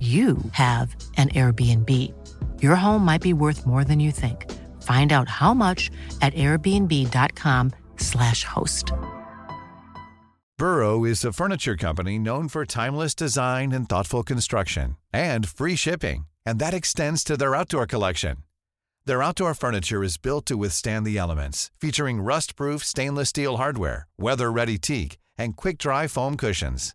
you have an Airbnb. Your home might be worth more than you think. Find out how much at airbnb.com/slash host. Burrow is a furniture company known for timeless design and thoughtful construction, and free shipping, and that extends to their outdoor collection. Their outdoor furniture is built to withstand the elements, featuring rust-proof stainless steel hardware, weather-ready teak, and quick-dry foam cushions.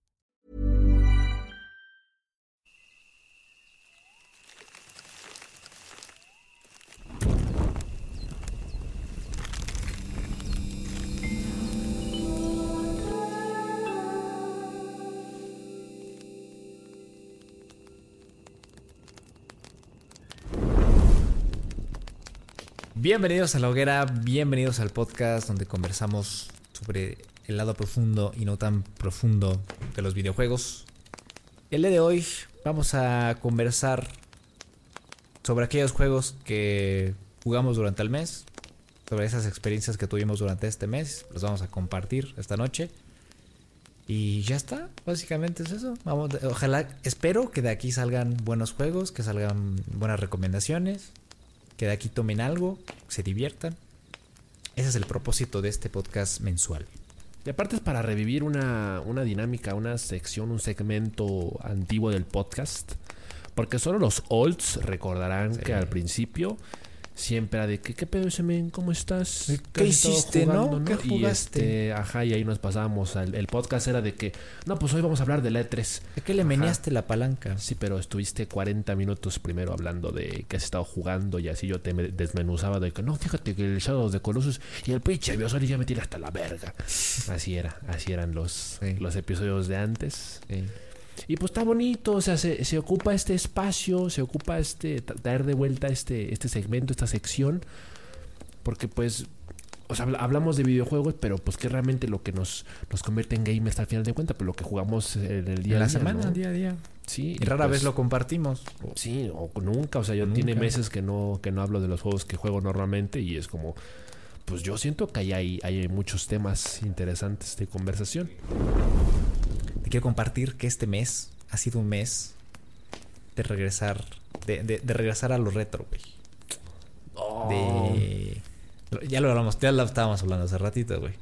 Bienvenidos a la hoguera, bienvenidos al podcast donde conversamos sobre el lado profundo y no tan profundo de los videojuegos. El día de hoy vamos a conversar sobre aquellos juegos que jugamos durante el mes, sobre esas experiencias que tuvimos durante este mes, los vamos a compartir esta noche. Y ya está, básicamente es eso. Vamos, ojalá, espero que de aquí salgan buenos juegos, que salgan buenas recomendaciones, que de aquí tomen algo, se diviertan. Ese es el propósito de este podcast mensual. Y aparte es para revivir una, una dinámica, una sección, un segmento antiguo del podcast. Porque solo los olds recordarán que al principio siempre era de que, ¿qué pedo ese men? ¿Cómo estás? ¿Qué has estado hiciste, no? ¿Qué Y jugaste? este, ajá, y ahí nos pasábamos. al- el podcast era de que, no, pues hoy vamos a hablar de la E3. ¿De qué le Ajá. meneaste la palanca? Sí, pero estuviste 40 minutos primero hablando de que has estado jugando y así yo te me- desmenuzaba de que no, fíjate que el Shadow the Colossus y el pinche Bioshock ya me tiene hasta la verga. Así era, así eran los, Sí. los episodios de antes. Sí. Y pues está bonito, o sea, se, se ocupa este espacio, se ocupa este tra- traer de vuelta este, este segmento, esta sección, porque pues, o sea, habla- hablamos de videojuegos, pero pues que realmente lo que nos, nos convierte en gamers al final de cuentas, pero lo que jugamos en el día a la día, semana, ¿no? día a día. Sí, Y rara pues, vez lo compartimos. Sí, o nunca, o sea, yo Nunca. tiene meses que no, que no hablo de los juegos que juego normalmente y es como, pues yo siento que ahí hay, hay muchos temas interesantes de conversación. Quiero compartir que este mes ha sido un mes de regresar, de, de- de regresar a lo retro, güey. De... Ya lo hablamos, ya lo estábamos hablando hace ratito, güey.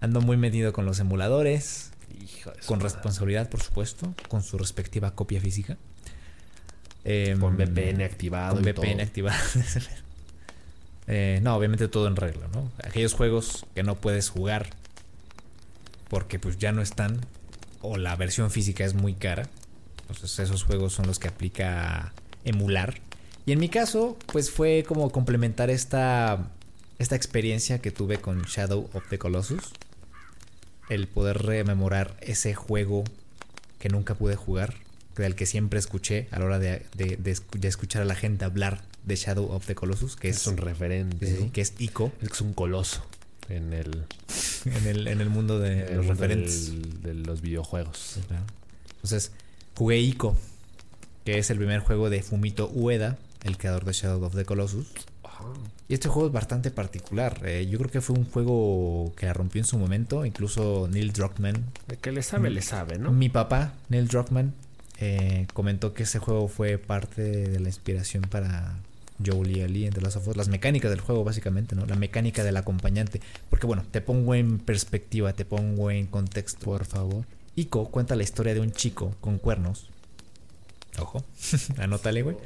Ando muy metido con los emuladores, Hijo de su con responsabilidad, por supuesto, con su respectiva copia física. Em, Con VPN activado Con y VPN todo. activado. Eh, no, obviamente todo en regla, ¿no? Aquellos juegos que no puedes jugar porque pues ya no están o la versión física es muy cara. Entonces esos juegos son los que aplica emular. Y en mi caso, pues fue como complementar esta, esta experiencia que tuve con Shadow of the Colossus. El poder rememorar ese juego que nunca pude jugar, del que siempre escuché a la hora de, de- de escu- de escuchar a la gente hablar de Shadow of the Colossus, que es, Es un referente, que es Ico Es un coloso en el, en el, en el mundo de el los mundo referentes. del- de los videojuegos. Claro. Entonces, jugué Ico, que es el primer juego de Fumito Ueda, el creador de Shadow of the Colossus. Y este juego es bastante particular. eh, yo creo que fue un juego que la rompió en su momento. Incluso Neil Druckmann, De que le sabe, le sabe, ¿no? mi papá, Neil Druckmann, eh, comentó que ese juego fue parte de la inspiración para Joel y Ellie entre las of Us. Las mecánicas del juego, básicamente, ¿no? La mecánica del acompañante. Porque, bueno, te pongo en perspectiva, te pongo en contexto. Por favor. Ico cuenta la historia de un chico con cuernos. Ojo, anótale, güey.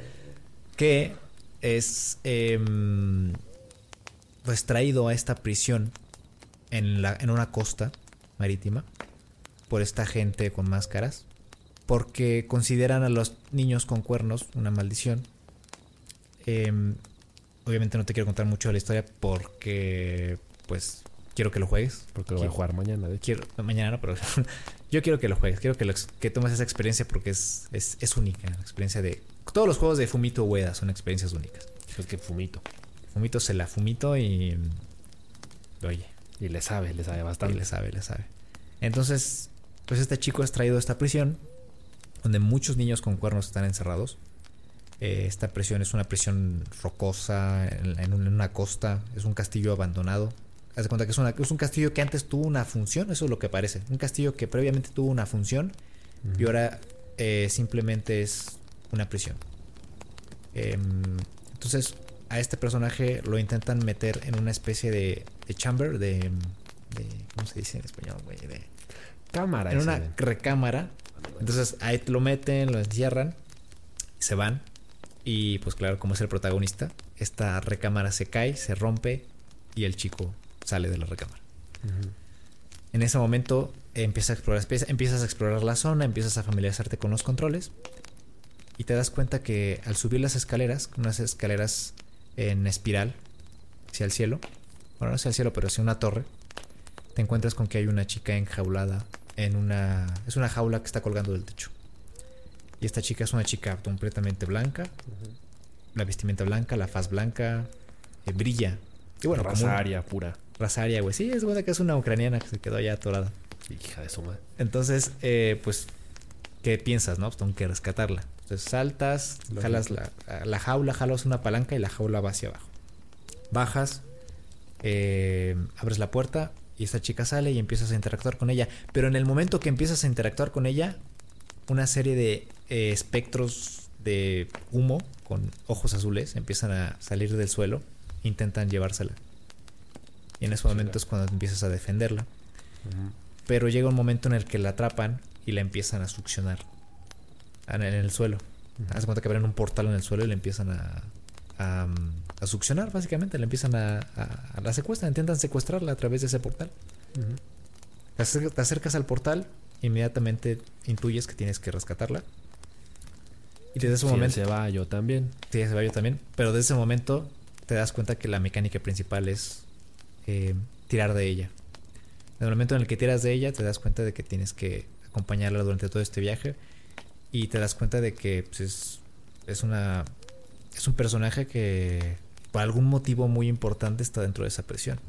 Que es em, pues traído a esta prisión en, la, en una costa marítima por esta gente con máscaras. Porque consideran a los niños con cuernos una maldición. Em, obviamente no te quiero contar mucho de la historia porque pues quiero que lo juegues. Porque lo voy a jugar mañana, de hecho. quiero, no, mañana no, pero yo quiero que lo juegues, quiero que, lo que tomes esa experiencia porque es, es, es única, la experiencia de... Todos los juegos de Fumito Ueda son experiencias únicas. Es que fumito. Fumito se la fumito y... Oye, Y le sabe, le sabe y bastante. le sabe, le sabe. Entonces, pues este chico es traído a esta prisión donde muchos niños con cuernos están encerrados. Eh, esta prisión es una prisión rocosa en, en un- en una costa, es un castillo abandonado. Haz de cuenta que es, una- es un castillo que antes tuvo una función, eso es lo que parece. Un castillo que previamente tuvo una función y ahora eh, simplemente es una prisión. Em, entonces, a este personaje lo intentan meter en una especie de, de chamber, de, de- ¿Cómo se dice en español, güey? De, Cámara. en una recámara. Entonces ahí lo meten, lo encierran, se van. Y pues claro, como es el protagonista, esta recámara se cae, se rompe y el chico sale de la recámara. En ese momento empiezas a explorar, empiezas- empiezas a explorar la zona, empiezas a familiarizarte con los controles y te das cuenta que al subir las escaleras, unas escaleras en espiral hacia el cielo, bueno, no hacia el cielo, pero hacia una torre, te encuentras con que hay una chica enjaulada en una... Es una jaula que está colgando del techo. Y esta chica es una chica completamente blanca, la vestimenta blanca, la faz blanca, eh, brilla. Y bueno, raza aria pura. raza aria, güey. Sí, es buena que es una ucraniana que se quedó ya atorada. Hija de su madre. Entonces, eh, pues, ¿qué piensas, no? Pues tengo que rescatarla. Entonces saltas, Lógico. jalas la, la jaula, jalas una palanca y la jaula va hacia abajo. Bajas, eh, abres la puerta y esta chica sale y empiezas a interactuar con ella. Pero en el momento que empiezas a interactuar con ella, una serie de eh, espectros de humo con ojos azules empiezan a salir del suelo, intentan llevársela. Y en ese momento es cuando empiezas a defenderla. Pero llega un momento en el que la atrapan y la empiezan a succionar en el suelo. Haz de cuenta que abren un portal en el suelo y la empiezan a, a, a succionar, básicamente. La empiezan a, a- La secuestran, intentan secuestrarla a través de ese portal. Te acer- te acercas al portal, inmediatamente intuyes que tienes que rescatarla. Y desde ese Si él momento. se va, yo también. Sí, se va yo también. Pero desde ese momento te das cuenta que la mecánica principal es eh, tirar de ella. En el momento en el que tiras de ella, te das cuenta de que tienes que acompañarla durante todo este viaje. Y te das cuenta de que pues, es, es una. Es un personaje que por algún motivo muy importante está dentro de esa presión.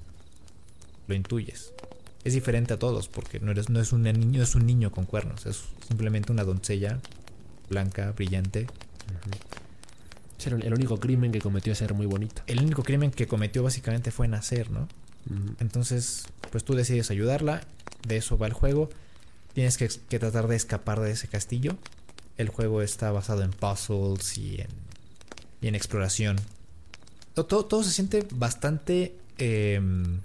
Lo intuyes. Es diferente a todos, porque no, eres, no, es un niño, no es un niño con cuernos, es simplemente una doncella blanca, brillante, El el único crimen que cometió es ser muy bonita. el único crimen que cometió básicamente fue nacer, ¿no? Entonces, pues tú decides ayudarla, de eso va el juego. Tienes que, que tratar de escapar de ese castillo. El juego está basado en puzzles y en, y en exploración. To- Todo, todo se siente bastante... em,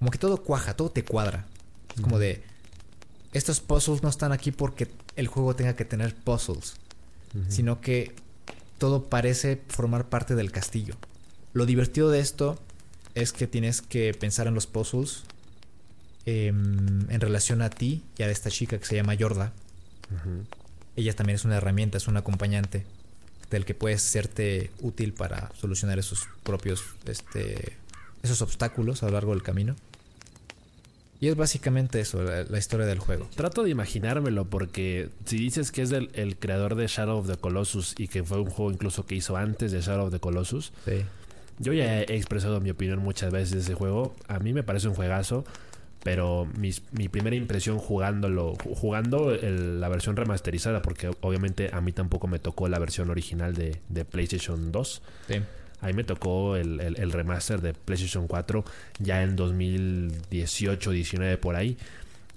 como que todo cuaja, todo te cuadra. Es como de... Estos puzzles no están aquí porque el juego tenga que tener puzzles sino que todo parece formar parte del castillo. Lo divertido de esto es que tienes que pensar en los puzzles em, en relación a ti y a esta chica que se llama Yorda. Ella también es una herramienta, es un acompañante del que puedes serte útil para solucionar esos propios este, esos obstáculos a lo largo del camino. Y es básicamente eso, la, la historia del juego. Trato de imaginármelo porque si dices que es del, el creador de Shadow of the Colossus y que fue un juego incluso que hizo antes de Shadow of the Colossus, Sí. yo ya he expresado mi opinión muchas veces de ese juego. A mí me parece un juegazo, pero mis- mi primera impresión jugándolo, ju- jugando el- la versión remasterizada, porque obviamente a mí tampoco me tocó la versión original de, de PlayStation 2. Sí. A mí me tocó el, el- el remaster de PlayStation 4 ya en 2018, 19 por ahí.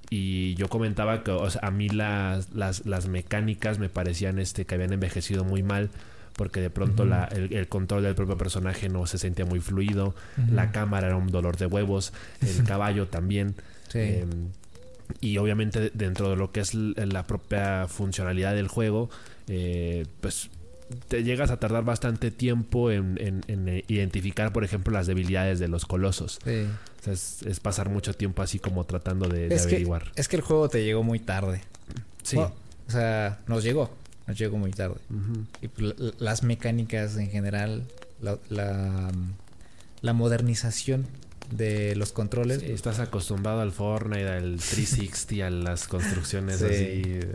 Y yo comentaba que o sea, a mí las, las, las mecánicas me parecían este que habían envejecido muy mal porque de pronto la, el, el control del propio personaje no se sentía muy fluido, la cámara era un dolor de huevos, el caballo también. Sí. Eh, y obviamente dentro de lo que es la propia funcionalidad del juego, eh, pues te llegas a tardar bastante tiempo en, en- en, eh, identificar, por ejemplo, las debilidades de los colosos. Sí. O sea, es, es pasar mucho tiempo así como tratando de, de Es que, averiguar. es que el juego te llegó muy tarde. Sí. Bueno, o sea, nos llegó. Nos llegó muy tarde. Ujú. Y pues, la- las mecánicas en general, la, la, la modernización de los controles. Sí, estás acostumbrado al Fortnite, al 360, a las construcciones Sí. así eh,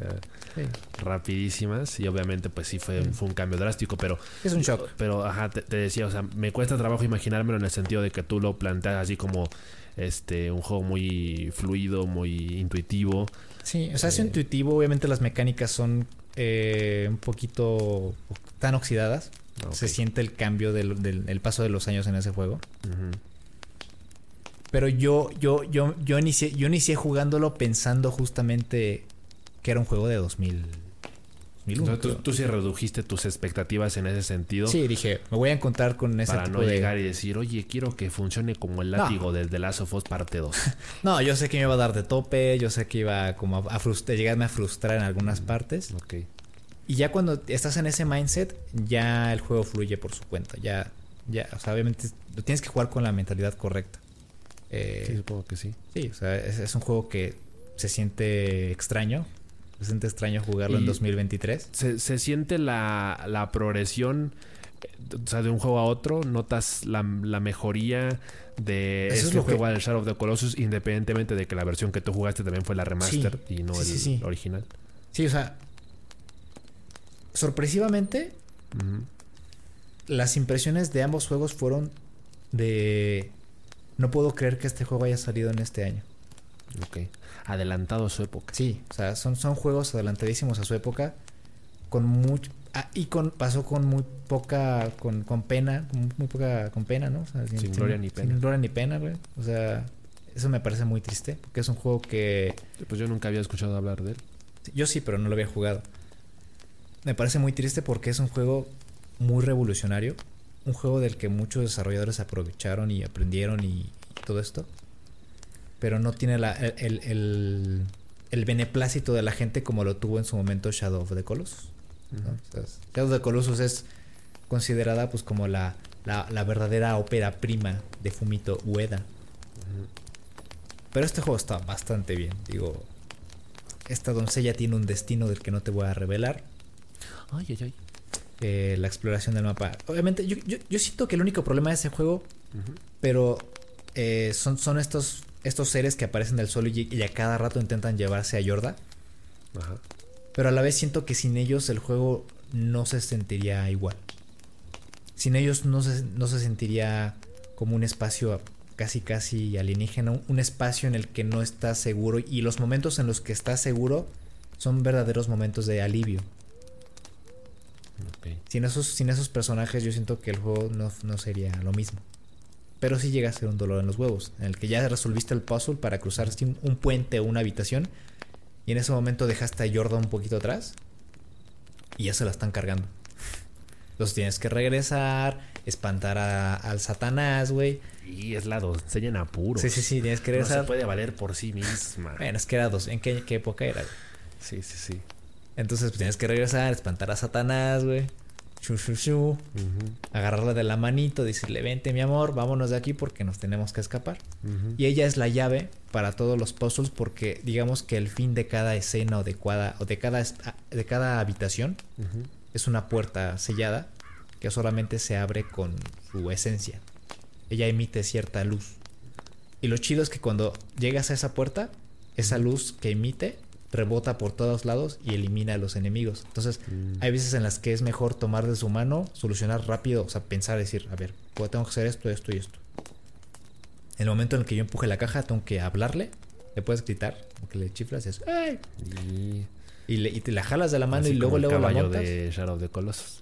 Sí. rapidísimas. Y obviamente, pues sí, fue, fue un cambio drástico. Pero Es un shock. Pero, ajá, te, te decía, o sea, me cuesta trabajo imaginármelo en el sentido de que tú lo planteas así como este un juego muy fluido, muy intuitivo. Sí, o sea, es Eh. intuitivo. Obviamente las mecánicas son eh, un poquito tan oxidadas. Se siente el cambio del, del- el paso de los años en ese juego. Ujú. Pero yo, yo, yo, yo inicié, yo inicié jugándolo pensando justamente que era un juego de 2000, 2001. Entonces, tú, tú sí redujiste tus expectativas en ese sentido. Sí, dije, me voy a encontrar con ese Para tipo no de... llegar y decir, oye, quiero que funcione como el látigo del The Last of Us parte 2. No, yo sé que me iba a dar de tope, yo sé que iba como a, llegarme a frustrar en algunas partes. ok. Y ya cuando estás en ese mindset, ya el juego fluye por su cuenta. Ya, ya, o sea, obviamente lo tienes que jugar con la mentalidad correcta. Eh, Sí, supongo que sí. sí, o sea, es, es un juego que se siente extraño. Se siente extraño jugarlo en Y- 2023. Se, se siente la, la progresión, eh, o sea, de un juego a otro. Notas la, la mejoría de Eso es este lo que- juego al Shadow of the Colossus, independientemente de que la versión que tú jugaste también fue la remaster y no Sí, el sí, sí. original. Sí, o sea, sorpresivamente, las impresiones de ambos juegos fueron de... No puedo creer que este juego haya salido en este año. Ok. Adelantado a su época. Sí, o sea, son, son juegos adelantadísimos a su época. Con mucho. ah, y con, pasó con muy poca. Con, con pena. Muy, muy poca. Con pena, ¿no? O sea, Sin gloria ni pena. Sin gloria ni pena, güey. O sea, eso me parece muy triste. Porque es un juego que. Pues yo nunca había escuchado hablar de él. Yo sí, pero no lo había jugado. Me parece muy triste porque es un juego muy revolucionario. Un juego del que muchos desarrolladores aprovecharon y aprendieron y, y todo esto. Pero no tiene la, el, el, el- el beneplácito de la gente como lo tuvo en su momento Shadow of the Colossus. Shadow of the Colossus es considerada pues como la, la, la verdadera ópera prima de Fumito Ueda. Pero este juego está bastante bien. Digo, esta doncella tiene un destino del que no te voy a revelar. Ay, ay, ay. Eh, la exploración del mapa. Obviamente, yo, yo, yo siento que el único problema de ese juego, pero eh, son, son estos, estos seres que aparecen del suelo y, y a cada rato intentan llevarse a Yorda. Ajá. Pero a la vez siento que sin ellos el juego no se sentiría igual. Sin ellos no se, no se sentiría como un espacio casi casi alienígena, un- un espacio en el que no estás seguro y los momentos en los que estás seguro son verdaderos momentos de alivio. Sin esos, sin esos personajes yo siento que el juego no, no sería lo mismo. Pero sí llega a ser un dolor en los huevos, en el que ya resolviste el puzzle para cruzar un, un puente o una habitación y en ese momento dejaste a Yorda un poquito atrás y ya se la están cargando. Entonces tienes que regresar, espantar a- al Satanás, güey. Y es la doncella en apuros. Sí, sí, sí, tienes que No regresar. se puede valer por sí misma. Bueno, es que era dos. ¿En qué, qué época era? Sí, sí, sí. Entonces pues, tienes que regresar, espantar a Satanás, güey. Shu, shu, shu. Agarrarla de la manito, decirle, vente mi amor, vámonos de aquí porque nos tenemos que escapar. Ujú. Y ella es la llave para todos los puzzles porque digamos que el fin de cada escena o de cada, o de cada, es- de cada habitación Ujú. es una puerta sellada que solamente se abre con su esencia. Ella emite cierta luz. Y lo chido es que cuando llegas a esa puerta, esa luz que emite rebota por todos lados y elimina a los enemigos. Entonces, Mm. hay veces en las que es mejor tomar de su mano, solucionar rápido, o sea, pensar, decir, a ver, pues tengo que hacer esto, esto y esto. En el momento en el que yo empuje la caja, tengo que hablarle, le puedes gritar, que le chiflas y es, ¡ay! Y... Y, le- y te la jalas de la mano así y luego, el luego la montas. de Shadow of the Colossus.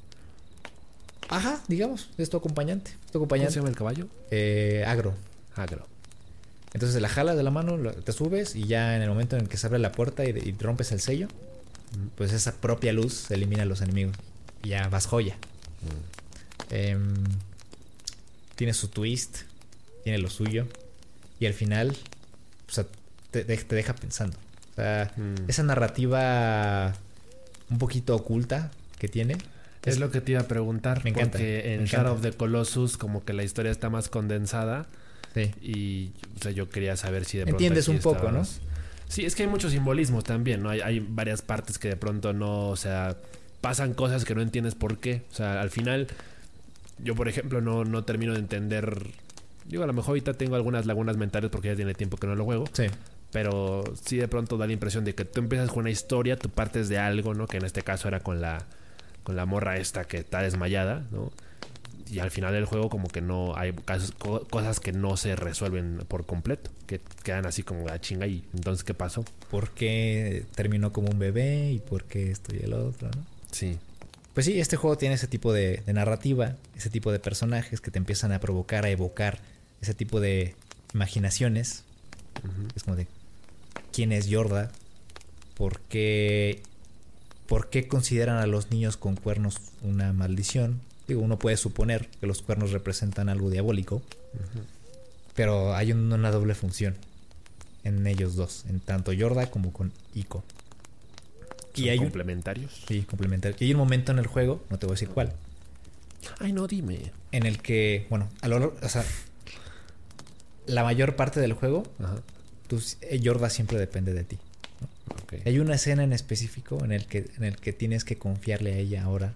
Ajá, digamos, es tu acompañante. Es tu ¿Cómo se llama el caballo? Eh, agro. Agro. Entonces la jalas de la mano, te subes y ya en el momento en el que se abre la puerta y, y rompes el sello, pues esa propia luz elimina a los enemigos. Y ya vas joya. Em, tiene su twist, tiene lo suyo. Y al final, o sea, te, de- te deja pensando. O sea, Mm. esa narrativa un poquito oculta que tiene. Es lo que te iba a preguntar. Me encanta, Porque en Shadow of the Colossus, como que la historia está más condensada. Sí. Y o sea, yo quería saber si de pronto. Entiendes un poco, ¿no? Sí, es que hay muchos simbolismos también, ¿no? Hay, hay varias partes que de pronto no, o sea, pasan cosas que no entiendes por qué. O sea, al final, yo por ejemplo no, no termino de entender. Digo, a lo mejor ahorita tengo algunas lagunas mentales porque ya tiene tiempo que no lo juego. Sí. Pero sí de pronto da la impresión de que tú empiezas con una historia, tú partes de algo, ¿no? Que en este caso era con la, con la morra esta que está desmayada, ¿no? Y al final del juego como que no hay casos- co- cosas que no se resuelven por completo, que quedan así como la chinga y entonces ¿qué pasó? ¿Por qué terminó como un bebé y por qué esto y el otro, no? Sí. Pues sí, este juego tiene ese tipo de, de narrativa, ese tipo de personajes que te empiezan a provocar, a evocar ese tipo de imaginaciones. Es como de quién es Yorda, por qué, por qué consideran a los niños con cuernos una maldición. Digo, uno puede suponer que los cuernos representan algo diabólico, pero hay un- una doble función en ellos dos, en tanto Yorda como con Ico. ¿Son Y hay un, complementarios? Sí, complementario. Y hay un momento en el juego, no te voy a decir cuál, Ay, no, dime. en el que, bueno, a lo largo- o sea, la mayor parte del juego, Ajá. tú, eh, Yorda siempre depende de ti. Hay una escena en específico en el que, en el que tienes que confiarle a ella ahora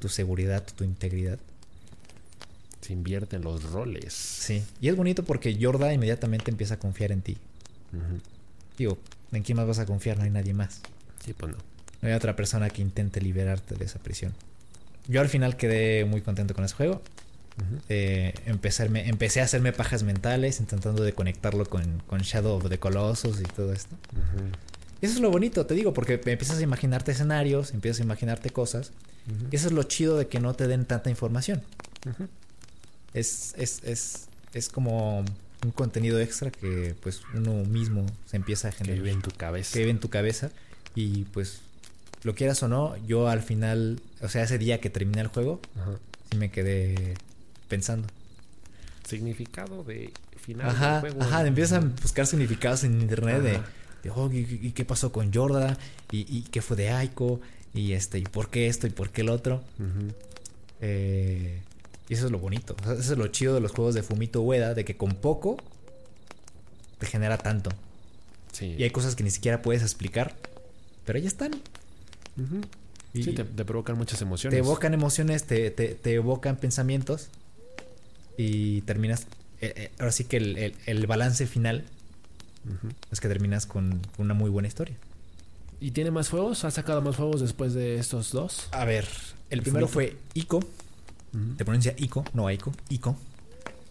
tu seguridad, tu integridad. se invierten los roles. Sí. Y es bonito porque Yorda inmediatamente empieza a confiar en ti. Digo, ¿en quién más vas a confiar? No hay nadie más. Sí, pues no. No hay otra persona que intente liberarte de esa prisión. Yo al final quedé muy contento con ese juego. Eh, empecé a hacerme pajas mentales intentando de conectarlo con, con Shadow of the Colossus y todo esto. Y eso es lo bonito, te digo, porque empiezas a imaginarte escenarios, empiezas a imaginarte cosas. Eso es lo chido de que no te den tanta información. Es, es, es, es como un contenido extra que pues uno mismo se empieza a Que generar. vive en tu cabeza. que vive en tu cabeza. Y pues, lo quieras o no, yo al final, o sea, ese día que terminé el juego, Ajá. sí me quedé pensando. Significado de final Ajá, del juego. ajá, empiezas a buscar significados en internet de, de, oh, ¿y, y qué pasó con Jordan? ¿Y, y qué fue de Aiko? Y este, ¿y por qué esto? ¿Y por qué el otro? Eh, y eso es lo bonito. O sea, eso es lo chido de los juegos de Fumito Ueda, de que con poco te genera tanto. Sí. Y hay cosas que ni siquiera puedes explicar, pero ya están. Y Sí, te, te provocan muchas emociones. te evocan emociones, te, te- te evocan pensamientos y terminas... eh, eh, ahora sí que el, el- el balance final es que terminas con una muy buena historia. ¿Y tiene más juegos? ¿Ha sacado más juegos después de estos dos? A ver, el primero fue Ico, Ujú. te pronuncia Ico, no Aiko, Ico.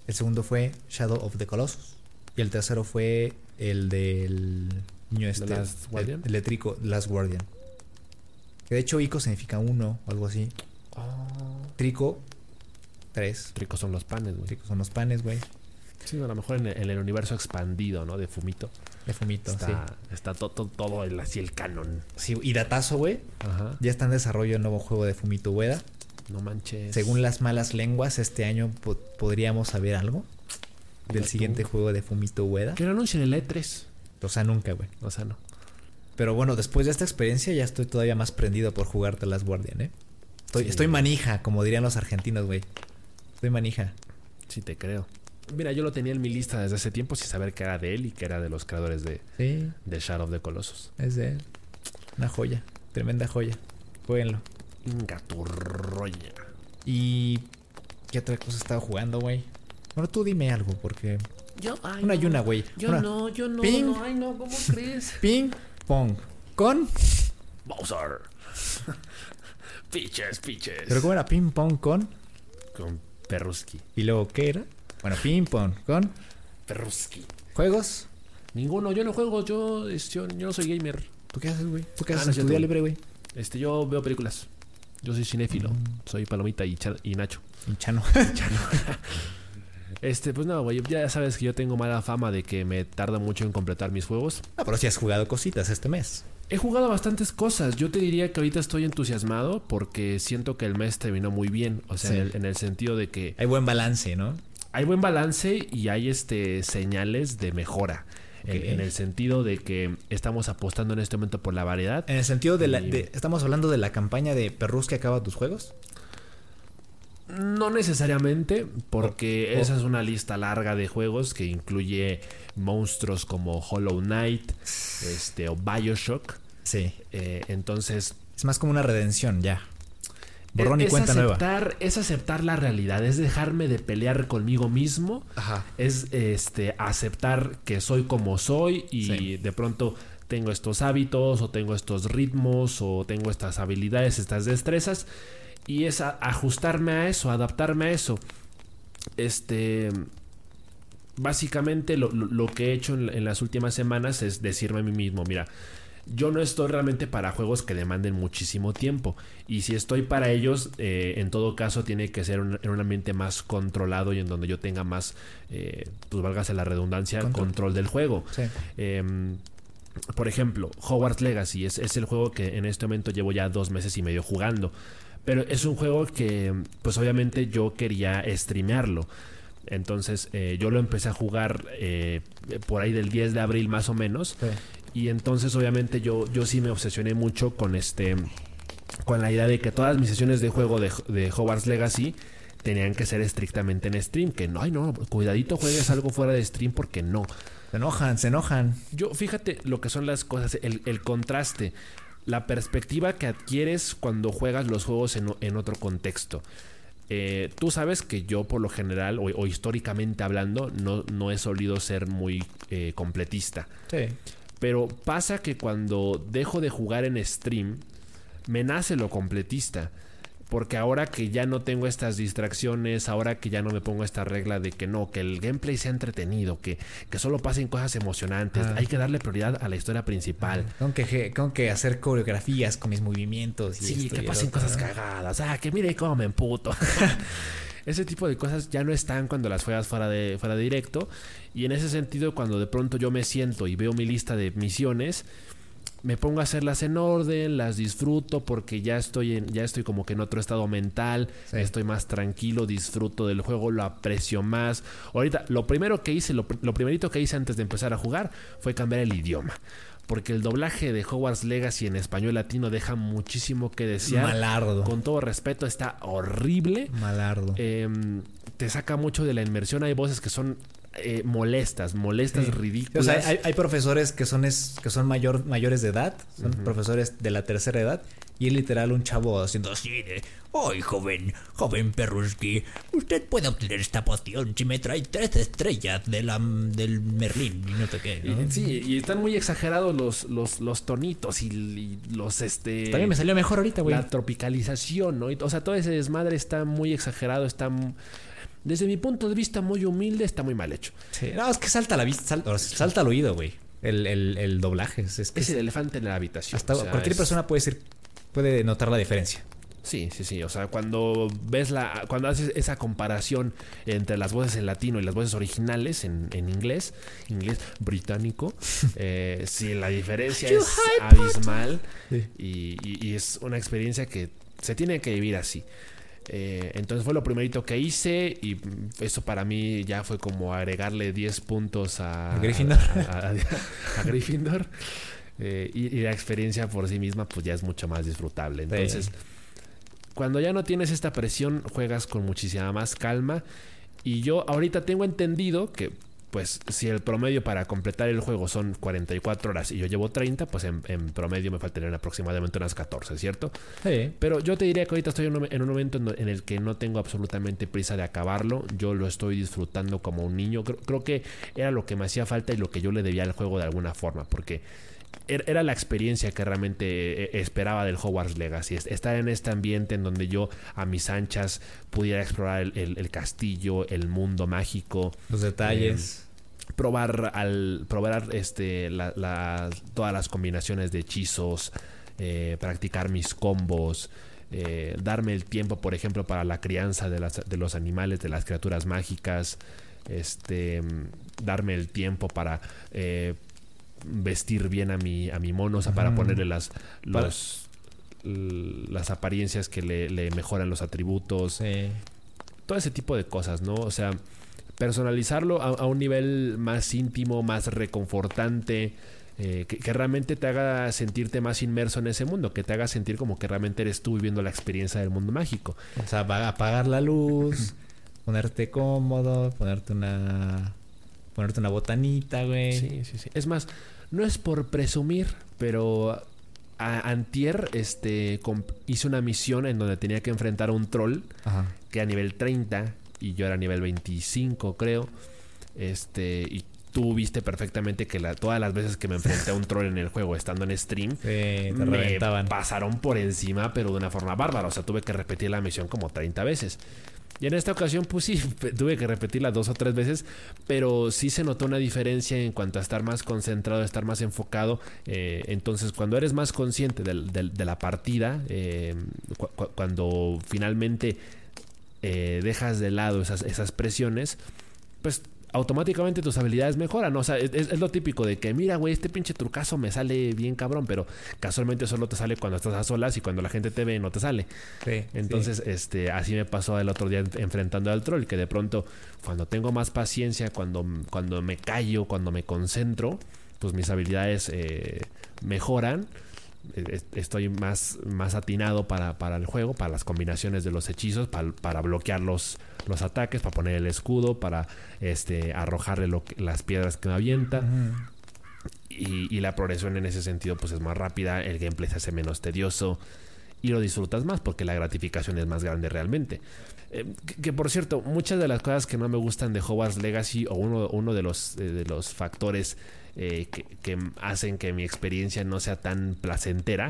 El segundo fue Shadow of the Colossus. Y el tercero fue el del niño este. Last Guardian? El, de Trico, Last Guardian. Que de hecho Ico significa uno o algo así. Trico, tres. Ricos son los panes, güey. Trico son los panes, güey. Sí, a lo mejor en el, en el universo expandido, ¿no? De Fumito. De fumito, Está, está to- to- todo el, así el canon. sí. Sí, y datazo, güey. Ajá. Ya está en desarrollo el nuevo juego de Fumito Ueda. No manches. Según las malas lenguas, este año po- podríamos saber algo del siguiente juego de Fumito Ueda. Que lo anuncien en el E3. O sea, nunca, güey. O sea, no. Pero bueno, después de esta experiencia ya estoy todavía más prendido por jugarte Last Guardian, ¿eh? Estoy, Sí. estoy manija, como dirían los argentinos, güey. Estoy manija. Sí, te creo. Mira, yo lo tenía en mi lista desde hace tiempo sin saber que era de él y que era de los creadores de, Sí, de Shadow of the Colossus. es de él. Una joya. Tremenda joya. Jueguenlo. Inga tu roña. ¿Y qué otra cosa estaba jugando, güey? Bueno, tú dime algo, porque... Yo, ay, Una y no. una, güey. Yo Una- no, yo no, Ping. no, ay no, ¿cómo crees? Ping, pong. Con... Bowser. piches, piches. ¿Pero cómo era? Ping, pong, con... Con Perruski. ¿Y luego qué era? Bueno, ping, pong, con... Perruski. ¿Juegos? Ninguno, yo no juego, yo, es- yo, yo no soy gamer. ¿Tú qué haces, güey? ¿Tú qué Ah, haces no día libre, güey? Este, yo veo películas. Yo soy cinéfilo. Mm. Soy Palomita y, Cha- y Nacho. Un chano. Este, pues no, güey, ya sabes que yo tengo mala fama de que me tarda mucho en completar mis juegos. Ah, pero sí has jugado cositas este mes. He jugado bastantes cosas. Yo te diría que ahorita estoy entusiasmado porque siento que el mes terminó muy bien. O sea, Sí. en, el, en el sentido de que Hay buen balance, ¿no? Hay buen balance y hay este señales de mejora. En- el sentido de que estamos apostando en este momento por la variedad. En el sentido de la... De- ¿Estamos hablando de la campaña de Perrus que acaba tus juegos? No necesariamente, porque esa es una lista larga de juegos que incluye monstruos como Hollow Knight este, o Bioshock. Sí. Eh, entonces, Es más como una redención, ya. Borrón y es nueva. aceptar, es aceptar la realidad, es dejarme de pelear conmigo mismo, Ajá. es este aceptar que soy como soy y Sí. de pronto tengo estos hábitos o tengo estos ritmos o tengo estas habilidades, estas destrezas y es a- ajustarme a eso, adaptarme a eso. Este básicamente lo, lo- lo que he hecho en, en las últimas semanas es decirme a mí mismo, mira, yo no estoy realmente para juegos que demanden muchísimo tiempo. Y si estoy para ellos, eh, en todo caso tiene que ser un- en un ambiente más controlado y en donde yo tenga más, eh, pues válgase la redundancia, Control. control, del juego. Sí. Em, por ejemplo, Hogwarts Legacy es, es el juego que en este momento llevo ya dos meses y medio jugando. Pero es un juego que, pues obviamente yo quería streamearlo. Entonces eh, yo lo empecé a jugar eh, por ahí del 10 de abril más o menos. Sí. Y entonces obviamente yo, yo sí me obsesioné mucho con este con la idea de que todas mis sesiones de juego de, de Hogwarts Legacy tenían que ser estrictamente en stream. Que no, ay no, cuidadito juegues algo fuera de stream porque no. Se enojan, se enojan. Yo, fíjate lo que son las cosas, el, el contraste, la perspectiva que adquieres cuando juegas los juegos en, en otro contexto. Eh, tú sabes que yo por lo general, o, o históricamente hablando, no, no he solido ser muy eh, completista. Sí. Pero pasa que cuando dejo de jugar en stream, me nace lo completista. Porque ahora que ya no tengo estas distracciones, ahora que ya no me pongo esta regla de que no, que el gameplay sea entretenido, que, que solo pasen cosas emocionantes, Ah. hay que darle prioridad a la historia principal. Tengo que, que hacer coreografías con mis movimientos. Y Sí, esto que y pasen otro, cosas ¿no? cagadas. Ah, que mire cómo me emputo. Ese tipo de cosas ya no están cuando las juegas fuera de, fuera de directo. Y en ese sentido, cuando de pronto yo me siento y veo mi lista de misiones, me pongo a hacerlas en orden, las disfruto porque ya estoy en, ya estoy como que en otro estado mental, Sí. estoy más tranquilo, disfruto del juego, lo aprecio más. Ahorita, lo primero que hice, lo, lo primerito que hice antes de empezar a jugar fue cambiar el idioma. Porque el doblaje de Hogwarts Legacy en español latino deja muchísimo que desear. Malardo. Con todo respeto, está horrible. Malardo. Em, te saca mucho de la inmersión. Hay voces que son eh, molestas, molestas, Sí. O ridículas. sea, hay, hay profesores que son, es, que son mayor, mayores de edad, son profesores de la tercera edad, y es literal un chavo haciendo así de, ¡Ay, joven, joven Perruski! Usted puede obtener esta poción si me trae tres estrellas de la, del Merlín y no sé qué. Sí, y están muy exagerados los, los, los tonitos y, y los este. También me salió mejor ahorita, güey. La tropicalización, ¿no? Y- O sea, todo ese desmadre está muy exagerado, está. Desde mi punto de vista muy humilde, está muy mal hecho. Sí, No, es que salta la vista, salta, salta al oído, güey. El, el, el doblaje. Es, es que Es es- el elefante en la habitación. hasta o sea, cualquier es- persona puede decir, puede notar la diferencia. Sí, sí, sí. O sea, cuando ves la. Cuando haces esa comparación entre las voces en latino y las voces originales en, en inglés, inglés británico, eh, sí, la diferencia es abismal. Y, y- y es una experiencia que se tiene que vivir así. Eh, entonces fue lo primerito que hice y eso para mí ya fue como agregarle 10 puntos a, ¿A Gryffindor? a- Gryffindor. Eh, y, y la experiencia por sí misma pues ya es mucho más disfrutable. Entonces, cuando ya no tienes esta presión, juegas con muchísima más calma. Y yo ahorita tengo entendido que, pues, si el promedio para completar el juego son 44 horas y yo llevo 30, pues en, en promedio me faltarían aproximadamente unas 14, ¿cierto? Sí. Pero yo te diría que ahorita estoy en un, en un momento en, en el que no tengo absolutamente prisa de acabarlo. Yo lo estoy disfrutando como un niño. Creo, creo que era lo que me hacía falta y lo que yo le debía al juego de alguna forma. Porque era la experiencia que realmente eh, esperaba del Hogwarts Legacy. Es- Estar en este ambiente en donde yo a mis anchas pudiera explorar el, el- el castillo, el mundo mágico Los detalles. probar al probar este la- la- todas las combinaciones de hechizos eh, practicar mis combos eh, darme el tiempo, por ejemplo, para la crianza de, las, de los animales, de las criaturas mágicas, este, darme el tiempo para eh, vestir bien a mi, a mi mono, o sea, para ponerle las, los, las apariencias que le, le mejoran los atributos, Sí. todo ese tipo de cosas, ¿no? O sea, personalizarlo a, a un nivel más íntimo, más reconfortante, eh, que, que realmente te haga sentirte más inmerso en ese mundo, que te haga sentir como que realmente eres tú viviendo la experiencia del mundo mágico. O sea, apagar la luz, ponerte cómodo, ponerte una. Ponerte una botanita, güey. Sí, sí, sí. Es más, no es por presumir, pero a- Antier este, hice una misión en donde tenía que enfrentar a un troll Ajá. que era nivel 30 y yo era nivel 25, creo. Este, y tú viste perfectamente que la- todas las veces que me enfrenté a un troll en el juego estando en stream, Sí, te me reventaban. pasaron por encima, pero de una forma bárbara. O sea, tuve que repetir la misión como 30 veces. Y en esta ocasión, pues sí, tuve que repetirla dos o tres veces, pero sí se notó una diferencia en cuanto a estar más concentrado, estar más enfocado. Eh, entonces, cuando eres más consciente de la partida, eh, cu- cu- cuando finalmente eh, dejas de lado esas, esas presiones, pues automáticamente tus habilidades mejoran. O sea, es, es lo típico de que, mira, güey, este pinche trucazo me sale bien cabrón, pero casualmente solo te sale cuando estás a solas y cuando la gente te ve no te sale. Sí, Entonces, este, así me pasó el otro día enfrentando al troll, que de pronto, cuando tengo más paciencia, cuando, cuando me callo, cuando me concentro, pues mis habilidades eh, mejoran. Estoy más, más atinado para, para el juego, para las combinaciones de los hechizos, para, para bloquear los, los ataques, para poner el escudo, para este, arrojarle lo que- las piedras que me avienta. Y, y la progresión en ese sentido pues es más rápida, el gameplay se hace menos tedioso y lo disfrutas más porque la gratificación es más grande realmente. Eh, que, que, por cierto, muchas de las cosas que no me gustan de Hogwarts Legacy o uno, uno de, los, eh, de los factores eh, que, hacen que mi experiencia no sea tan placentera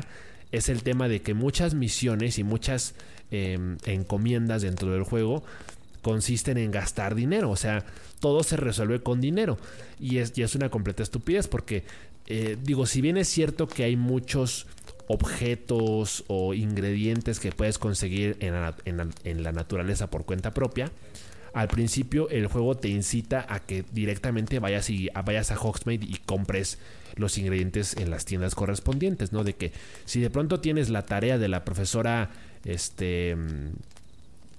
es el tema de que muchas misiones y muchas eh, encomiendas dentro del juego consisten en gastar dinero. O sea, todo se resuelve con dinero. Y es, y es una completa estupidez porque, eh, digo, si bien es cierto que hay muchos objetos o ingredientes que puedes conseguir en en la naturaleza por cuenta propia, al principio el juego te incita a que directamente vayas, y, a- vayas a Hogsmeade y compres los ingredientes en las tiendas correspondientes, ¿no? De que si de pronto tienes la tarea de la profesora, este,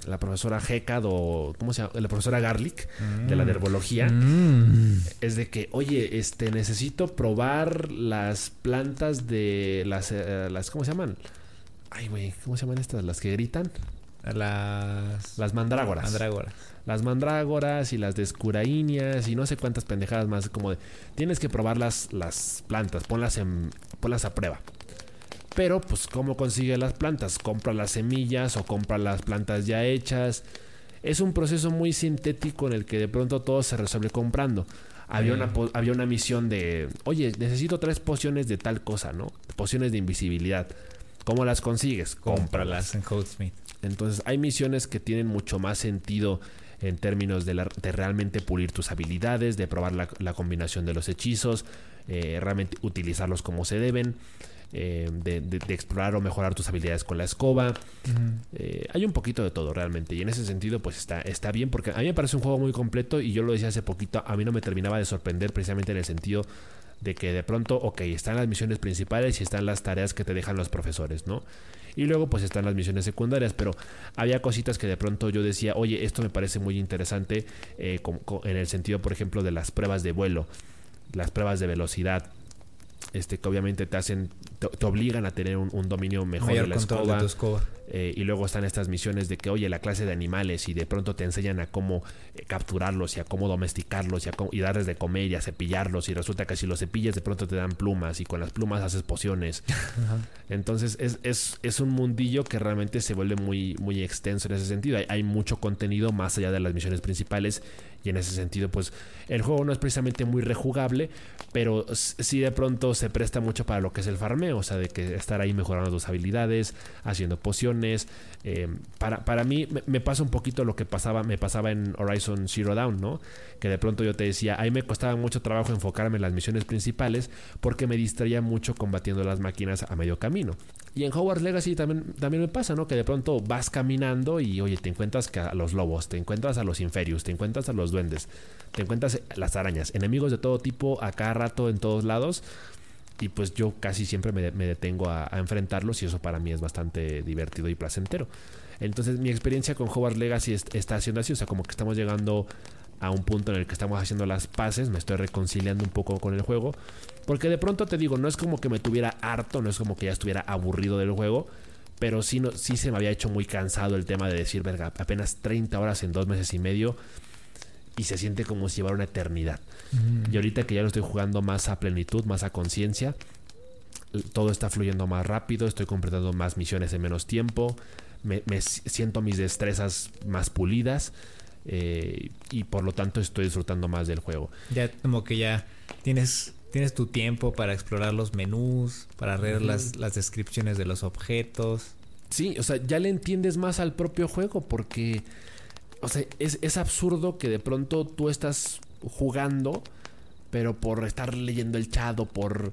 la profesora Hecad o, ¿cómo se llama? La profesora Garlic, de la de herbología, Mm. es de que, oye, este, necesito probar las plantas de las, eh, las ¿cómo se llaman? Ay, güey, ¿cómo se llaman estas? Las que gritan. Las. Las mandrágoras. Mandrágoras. las mandrágoras y las descuraíneas y no sé cuántas pendejadas más como de tienes que probar las, las plantas, ponlas en ponlas a prueba. Pero pues cómo consigue las plantas, compra las semillas o compra las plantas ya hechas. Es un proceso muy sintético en el que de pronto todo se resuelve comprando. Había, una, había una misión de, oye, necesito tres pociones de tal cosa, ¿no? Pociones de invisibilidad. ¿Cómo las consigues? Cómpralas en Codesmith. Entonces hay misiones que tienen mucho más sentido en términos de, la- de realmente pulir tus habilidades, de probar la, la combinación de los hechizos, eh, realmente utilizarlos como se deben, eh, de, de- de explorar o mejorar tus habilidades con la escoba. Eh, hay un poquito de todo realmente y en ese sentido pues está, está bien porque a mí me parece un juego muy completo y yo lo decía hace poquito, a mí no me terminaba de sorprender precisamente en el sentido de que de pronto, ok, están las misiones principales y están las tareas que te dejan los profesores, ¿no? Y luego pues están las misiones secundarias, pero había cositas que de pronto yo decía, oye, esto me parece muy interesante eh, en el sentido, por ejemplo, de las pruebas de vuelo, las pruebas de velocidad, este, que obviamente te hacen, te, te obligan a tener un, un dominio mejor Mayor de la escoba. de tu escoba. Eh, y luego están estas misiones de que, oye, la clase de animales y de pronto te enseñan a cómo eh, capturarlos y a cómo domesticarlos y, a cómo- y darles de comer y a cepillarlos y resulta que si los cepillas de pronto te dan plumas y con las plumas haces pociones. Entonces es, es, es un mundillo que realmente se vuelve muy, muy extenso en ese sentido. Hay, hay mucho contenido más allá de las misiones principales y en ese sentido pues el juego no es precisamente muy rejugable, pero sí de pronto se presta mucho para lo que es el farmeo. O sea, de que estar ahí mejorando tus habilidades, haciendo pociones. Eh, para, para mí me, pasa un poquito lo que pasaba, me pasaba en Horizon Zero Dawn, ¿no? Que de pronto yo te decía, ahí me costaba mucho trabajo enfocarme en las misiones principales porque me distraía mucho combatiendo las máquinas a medio camino. Y en Hogwarts Legacy también, también me pasa, ¿no? Que de pronto vas caminando y, oye, te encuentras a los lobos, te encuentras a los inferius, te encuentras a los duendes, te encuentras las arañas, enemigos de todo tipo a cada rato en todos lados. Y pues yo casi siempre me, detengo a, enfrentarlos y eso para mí es bastante divertido y placentero. Entonces mi experiencia con Hogwarts Legacy está siendo así, o sea, como que estamos llegando a un punto en el que estamos haciendo las paces, me estoy reconciliando un poco con el juego, porque de pronto te digo, no es como que me tuviera harto, no es como que ya estuviera aburrido del juego, pero sí, no, sí se me había hecho muy cansado el tema de decir, verga, apenas 30 horas en dos meses y medio y se siente como si llevara una eternidad. Y ahorita que ya lo estoy jugando más a plenitud, más a conciencia, todo está fluyendo más rápido, estoy completando más misiones en menos tiempo, me siento mis destrezas más pulidas eh, y por lo tanto estoy disfrutando más del juego. Ya como que ya tienes, tienes tu tiempo para explorar los menús, para leer las, las descripciones de los objetos. Sí, o sea, ya le entiendes más al propio juego porque, o sea, es, es absurdo que de pronto tú estás jugando, pero por estar leyendo el chat o por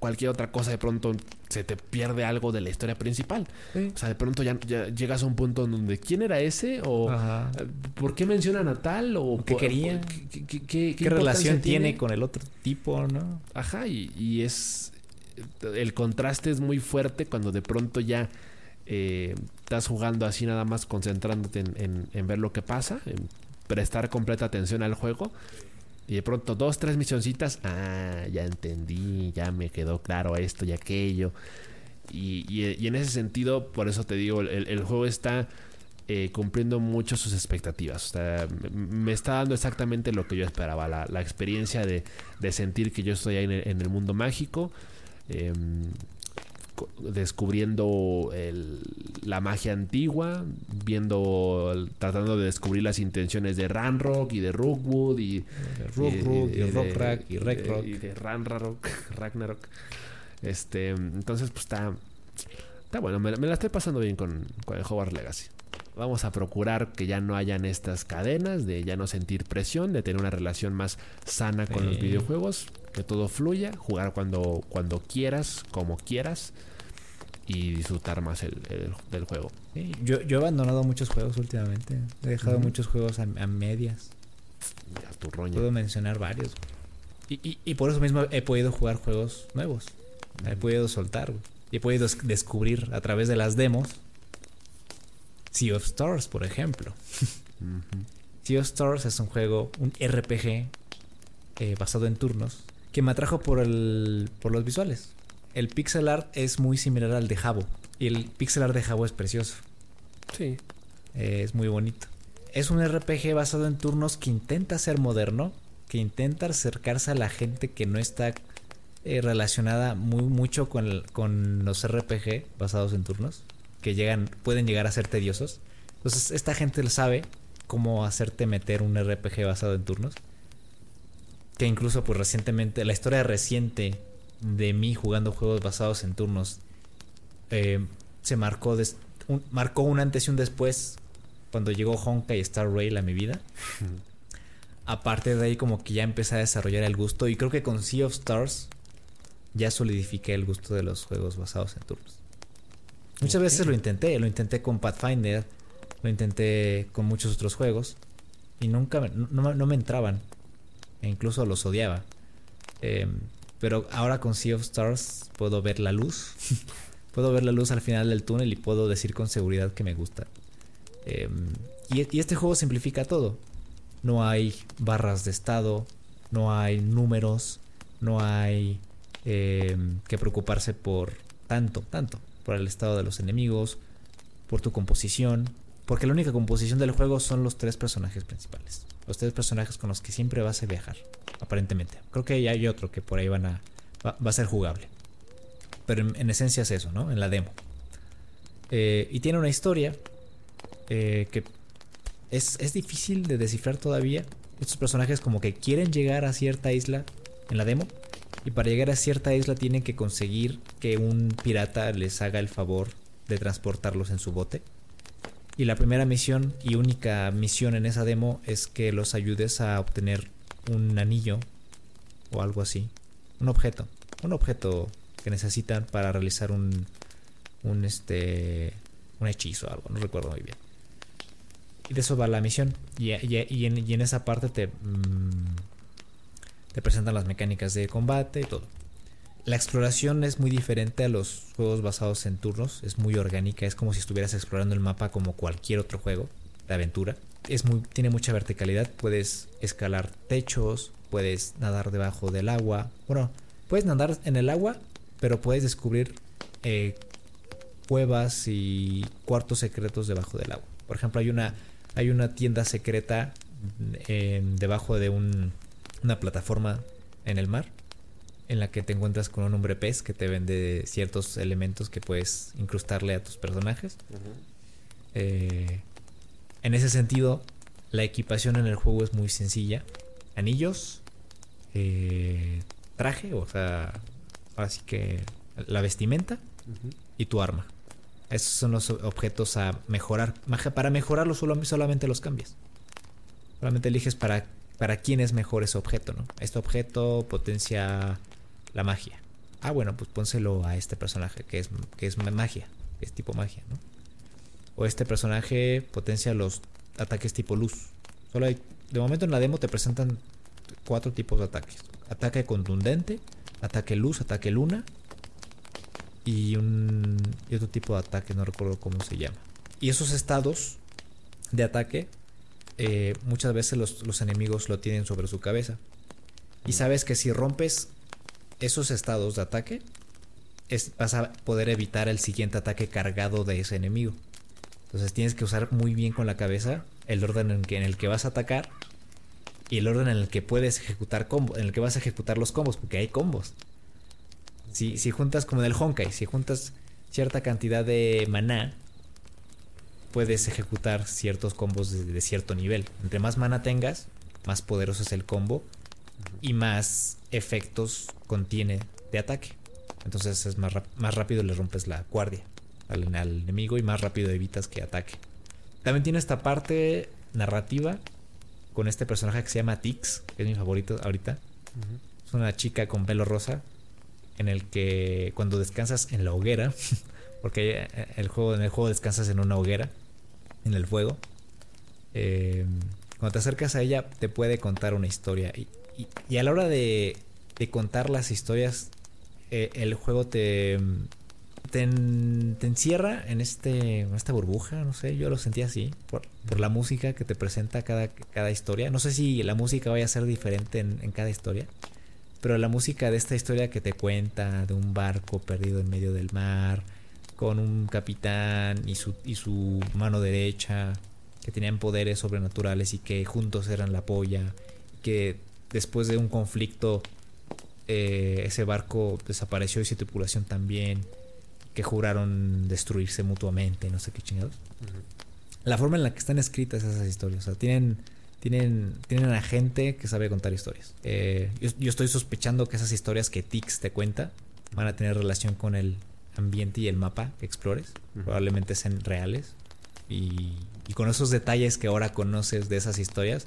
cualquier otra cosa de pronto se te pierde algo de la historia principal. O sea, de pronto ya, llegas a un punto en donde ¿quién era ese? ¿O eh, por qué mencionan a tal? ¿O qué quería? ¿Qué, relación tiene? con el otro tipo? ¿no? Ajá, y, es... El contraste es muy fuerte cuando de pronto ya eh, estás jugando así nada más concentrándote en ver lo que pasa, en prestar completa atención al juego y de pronto dos, tres misioncitas, ah, ya entendí, ya me quedó claro esto y aquello. Y, en ese sentido, por eso te digo, el, juego está eh, cumpliendo mucho sus expectativas. O sea, me está dando exactamente lo que yo esperaba. La, experiencia de, sentir que yo estoy ahí en el, mundo mágico. Em, descubriendo la magia antigua, viendo, tratando de descubrir las intenciones de Ranrock y de Rookwood y de y, y Rekrock y de Ranrarok, Ragnarok. Este, entonces pues está está bueno, me, la estoy pasando bien con, con el Hogwarts Legacy. Vamos a procurar que ya no hayan estas cadenas, de ya no sentir presión, de tener una relación más sana con los videojuegos, que todo fluya, jugar cuando, cuando quieras, como quieras y disfrutar más el, del juego. yo, yo he abandonado muchos juegos últimamente. He dejado muchos juegos a, medias. tu Puedo mencionar varios. Y, y, por eso mismo he podido jugar juegos nuevos. He podido soltar. Y he podido descubrir a través de las demos. Sea of Stars, por ejemplo. Sea of Stars es un juego, un RPG eh, basado en turnos, que me atrajo por, el, por los visuales el pixel art es muy similar al de Jabo. Y el pixel art de Jabo es precioso. Sí. Eh, es muy bonito. Es un RPG basado en turnos que intenta ser moderno, que intenta acercarse a la gente que no está eh, relacionada muy mucho con, con, los RPG basados en turnos, que llegan, pueden llegar a ser tediosos. Entonces, esta gente sabe cómo hacerte meter un RPG basado en turnos. Que incluso, pues recientemente, la historia reciente de mí jugando juegos basados en turnos eh, se marcó, un, marcó un antes y un después cuando llegó Honka y Star Rail a mi vida. Aparte de ahí como que ya empecé a desarrollar el gusto y creo que con Sea of Stars ya solidifiqué el gusto de los juegos basados en turnos. Muchas veces lo intenté, lo intenté con Pathfinder, lo intenté con muchos otros juegos y nunca no, no me entraban e incluso los odiaba. Eh, pero ahora con Sea of Stars puedo ver la luz. puedo ver la luz al final del túnel y puedo decir con seguridad que me gusta. Em, y, este juego simplifica todo. No hay barras de estado, no hay números, no hay em, que preocuparse por tanto, tanto, por el estado de los enemigos, por tu composición, porque la única composición del juego son los tres personajes principales. Los tres personajes con los que siempre vas a viajar aparentemente. Creo que hay otro que por ahí van a, va, a ser jugable. Pero en, esencia es eso, ¿no? En la demo. Eh, y tiene una historia eh, que es, es, difícil de descifrar todavía. Estos personajes como que quieren llegar a cierta isla en la demo, Y para llegar a cierta isla tienen que conseguir que un pirata les haga el favor de transportarlos en su bote. Y la primera misión y única misión en esa demo es que los ayudes a obtener un anillo o algo así. Un objeto. Un objeto que necesitan para realizar un, un este un hechizo o algo, no recuerdo muy bien. Y de eso va la misión. Y, y, en, esa parte te, mm, te presentan las mecánicas de combate y todo. La exploración es muy diferente a los juegos basados en turnos. Es muy orgánica. Es como si estuvieras explorando el mapa como cualquier otro juego de aventura. Es muy, tiene mucha verticalidad. Puedes escalar techos. Puedes nadar debajo del agua. Bueno, puedes nadar en el agua, pero puedes descubrir eh, cuevas y cuartos secretos debajo del agua. Por ejemplo, hay una, hay una tienda secreta debajo de una plataforma en el mar en la que te encuentras con un hombre pez que te vende ciertos elementos que puedes incrustarle a tus personajes. Eh, en ese sentido, la equipación en el juego es muy sencilla. Anillos, eh, traje, o sea, así que la vestimenta y tu arma. Esos son los objetos a mejorar. Para mejorarlo solamente los cambias. Solamente eliges para, para quién es mejor ese objeto, ¿no? Este objeto potencia la magia. Ah, bueno, pues pónselo a este personaje que es, que es magia, es tipo magia, ¿no? O este personaje potencia los ataques tipo luz. Solo hay, de momento en la demo te presentan cuatro tipos de ataques. Ataque contundente, ataque luz, ataque luna y, un, y otro tipo de ataque, no recuerdo cómo se llama. Y esos estados de ataque, eh, muchas veces los, enemigos lo tienen sobre su cabeza. Y sabes que si rompes esos estados de ataque, es, vas a poder evitar el siguiente ataque cargado de ese enemigo. Entonces tienes que usar muy bien con la cabeza el orden en, el que vas a atacar y el orden en el que puedes ejecutar combos, en el que vas a ejecutar los combos, porque hay combos. Si, juntas como en el Honkai, si juntas cierta cantidad de maná, puedes ejecutar ciertos combos de, cierto nivel. Entre más mana tengas, más poderoso es el combo y más efectos contiene de ataque. Entonces es más, más rápido le rompes la guardia al, al, enemigo y más rápido evitas que ataque. También tiene esta parte narrativa con este personaje que se llama Tix, que es mi favorito ahorita. Es una chica con pelo rosa en el que cuando descansas en la hoguera, porque el juego, en el juego descansas en una hoguera, en el fuego, eh, cuando te acercas a ella te puede contar una historia. Y, a la hora de, contar las historias, eh, el juego te, te, encierra en, este, en esta burbuja, no sé, yo lo sentí así, por, la música que te presenta cada, cada historia. No sé si la música vaya a ser diferente en cada historia. Pero la música de esta historia que te cuenta de un barco perdido en medio del mar, con un capitán y su, y su mano derecha, que tenían poderes sobrenaturales y que juntos eran la polla, que después de un conflicto eh, ese barco desapareció y su tripulación también, que juraron destruirse mutuamente, no sé qué chingados. La forma en la que están escritas esas historias, o sea, tienen tienen, tienen a gente que sabe contar historias. Eh, yo, estoy sospechando que esas historias que Tix te cuenta van a tener relación con el ambiente y el mapa que explores. Probablemente sean reales. Y, y, con esos detalles que ahora conoces de esas historias,